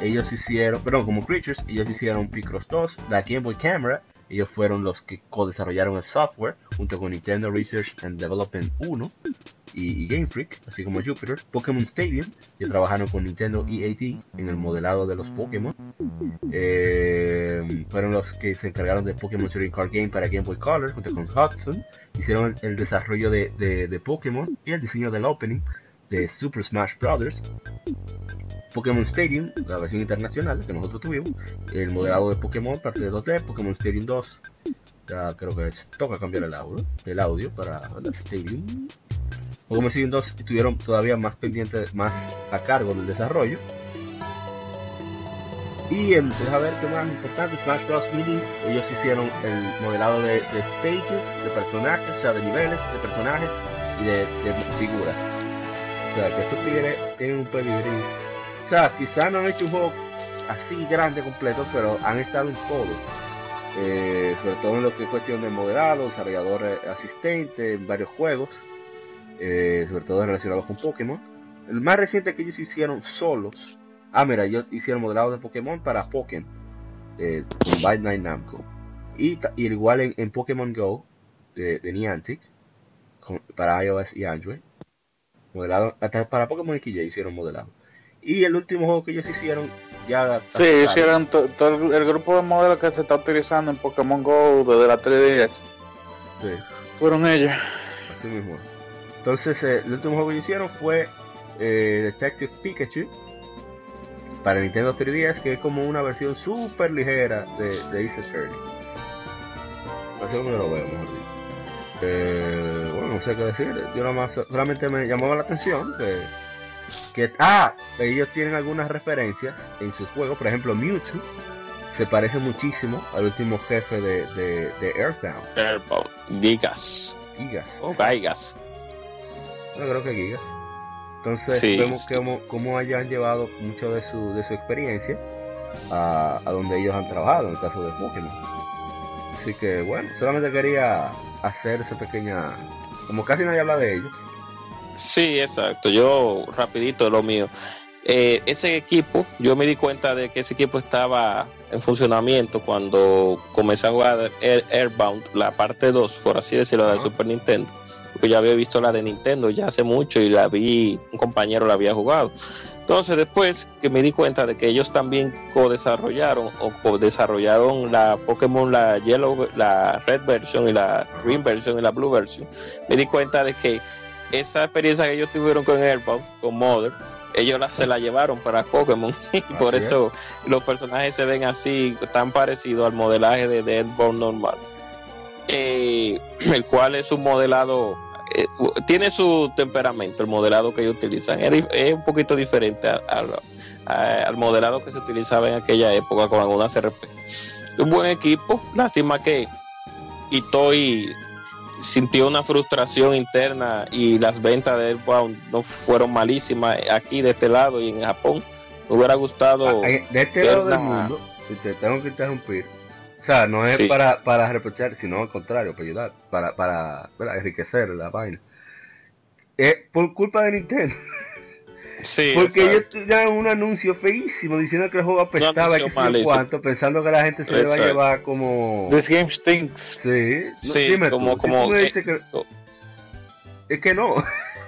ellos hicieron, perdón, como Creatures, ellos hicieron Picross 2, la Game Boy Camera, ellos fueron los que co-desarrollaron el software junto con Nintendo Research and Development 1 y, Game Freak, así como Jupiter, Pokémon Stadium, ellos trabajaron con Nintendo EAD en el modelado de los Pokémon, Eh, fueron los que se encargaron de Pokémon Trading Card Game para Game Boy Color junto con Hudson, hicieron el desarrollo de, de, de Pokémon y el diseño del opening de Super Smash Bros. Pokémon Stadium, la versión internacional que nosotros tuvimos, el modelado de Pokémon parte de 2D, Pokémon Stadium 2, ya creo que toca cambiar el audio, el audio para Stadium. Pokémon Stadium 2 estuvieron todavía más pendientes, más a cargo del desarrollo. Y el, deja ver qué más importante, Smash Bros. Mini, ellos hicieron el modelado de, stages, de personajes, o sea, de niveles, de personajes y de, de figuras. O sea, que estos tigres tienen un pedigrí. O sea, quizás no han hecho un juego así grande, completo, pero han estado en todo. Eh, sobre todo en lo que es cuestión de modelado, desarrollador eh, asistente en varios juegos, eh, sobre todo relacionados con Pokémon. El más reciente que ellos hicieron solos, ah, mira, ellos hicieron modelado de Pokémon para Pokémon, eh, con Bandai Namco. Y, y igual en, Pokémon Go de, de Niantic, para iOS y Android modelado hasta para Pokémon XY hicieron modelado y el último juego que ellos hicieron ya Sí, hicieron to- todo el, grupo de modelos que se está utilizando en Pokémon Go desde la 3DS. sí. Fueron ellos. así mismo. Entonces eh, el último juego que hicieron fue eh, Detective Pikachu para Nintendo 3DS que es como una versión súper ligera de, de Ace Attorney. Así como yo lo veo mejor dicho. Eh, bueno no sé qué decir. Yo nada más solamente me llamaba la atención que que ah ellos tienen algunas referencias en sus juegos por ejemplo Mewtwo se parece muchísimo al último jefe de, de, de Earthbound. Airbound, Gigas. Gigas. O Gaigas. no creo que Gigas. Entonces Sí, vemos cómo, cómo hayan llevado mucho de su, de su experiencia a, a donde ellos han trabajado en el caso de Pokémon así que bueno solamente quería hacer esa pequeña como casi nadie habla de ellos Sí, exacto. Yo rapidito lo mío. Eh, ese equipo, yo me di cuenta de que ese equipo estaba en funcionamiento cuando comencé a jugar Air- Airbound, la parte 2, por así decirlo, de. Super Nintendo. Porque yo había visto la de Nintendo ya hace mucho y la vi, un compañero la había jugado. Entonces después que me di cuenta de que ellos también co-desarrollaron o co-desarrollaron la Pokémon, la Yellow, la Red version y la Green version y la Blue version, me di cuenta de que esa experiencia que ellos tuvieron con Airbound, con Mother, ellos la- se la llevaron para Pokémon y por es. eso los personajes se ven así, tan parecidos al modelaje de, de Airbound normal. Eh, el cual es un modelado, eh, tiene su temperamento, el modelado que ellos utilizan. Es, un poquito diferente a- a- a- al modelado que se utilizaba en aquella época con algunas RP. Un buen equipo, lástima que Itoi sintió una frustración interna y las ventas de Airbound no fueron malísimas aquí de este lado y en Japón. Me hubiera gustado. Ah, De este lado del mundo, y te tengo que interrumpir. O sea, no es Sí. para, para reprochar, sino al contrario, para ayudar, para, para ¿verdad? enriquecer la vaina. Es por culpa de Nintendo. Sí, Porque exacto. ellos tenían un anuncio feísimo diciendo que el juego apestaba, que malísimo. cuánto, pensando que la gente se le va a llevar como. This game stinks. Sí, no, Sí, dime como- tú, si como- tú que. oh. Es que no.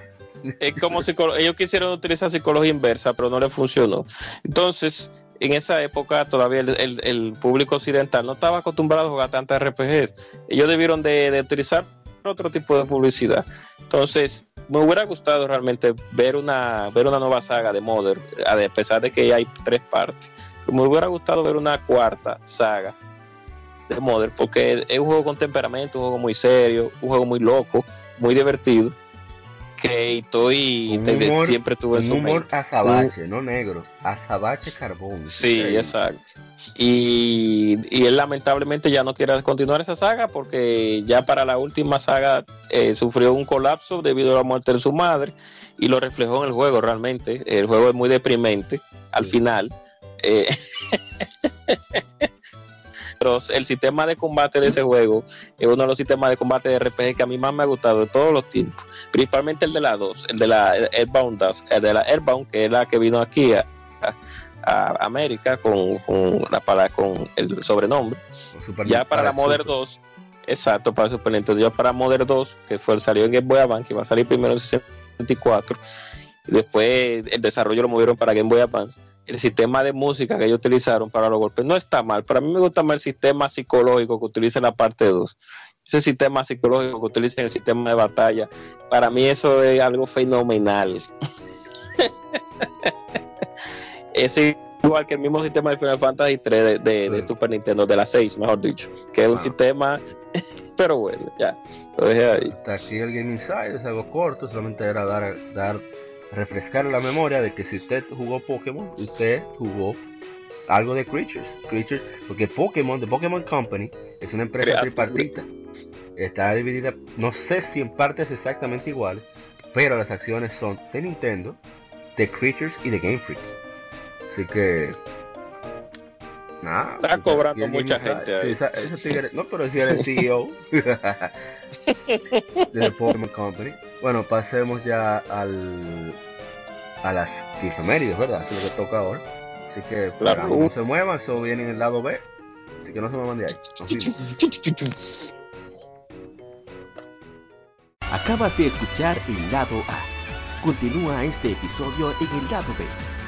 es como psicolo- ellos quisieron utilizar psicología inversa, pero no les funcionó. Entonces, en esa época todavía el, el- el público occidental no estaba acostumbrado a jugar tantas RPGs. Ellos debieron de, de utilizar otro tipo de publicidad. Entonces, me hubiera gustado realmente ver una ver una nueva saga de Mother, a pesar de que hay tres partes. Pero me hubiera gustado ver una cuarta saga de Mother, porque es un juego con temperamento, un juego muy serio, un juego muy loco, muy divertido, Un de- humor- siempre tuvo en Un su humor mente. azabache, no negro. Azabache carbón. Sí, exacto. Y, y él lamentablemente ya no quiere continuar esa saga porque ya para la última saga eh, sufrió un colapso debido a la muerte de su madre y lo reflejó en el juego realmente. El juego es muy deprimente al Sí. final. Eh, pero el sistema de combate de ese juego es uno de los sistemas de combate de RPG que a mí más me ha gustado de todos los tiempos. Principalmente el de la 2, el de la Airbound 2, el de la Airbound, que es la que vino aquí a, a América con, con la para, con el sobrenombre. Super Ya para la Modern Super. 2, exacto, para Super Nintendo, ya para Modern 2, que fue salió en Game Boy Advance, que va a salir primero en 64, y después el desarrollo lo movieron para Game Boy Advance. El sistema de música que ellos utilizaron para los golpes no está mal, pero a mí me gusta más el sistema psicológico que utiliza en la parte 2. Ese sistema psicológico que utiliza en el sistema de batalla, para mí eso es algo fenomenal. es igual que el mismo sistema de Final Fantasy 3 de, de- de Sí. Super Nintendo, de la 6, mejor dicho, que es un sistema, pero bueno, ya, lo dejé ahí. Hasta aquí el Game Inside, es algo corto, solamente era dar, dar, refrescar la memoria de que si usted jugó Pokémon, usted jugó algo de Creatures, Creatures, porque Pokémon, The Pokémon Company, es una empresa tripartita, está dividida, no sé si en partes exactamente iguales, pero las acciones son de Nintendo, de Creatures y de Game Freak, así que Está cobrando mucha gente esa- tigre- no, pero si era el CEO de Pokémon Company. Bueno, pasemos ya al a las efemérides, ¿verdad? Eso es lo que toca ahora. Así que Claro. para, no se muevan, eso viene en el lado B. Así que no se muevan de ahí. Nos. Acabas de escuchar el lado A. Continúa este episodio en el lado B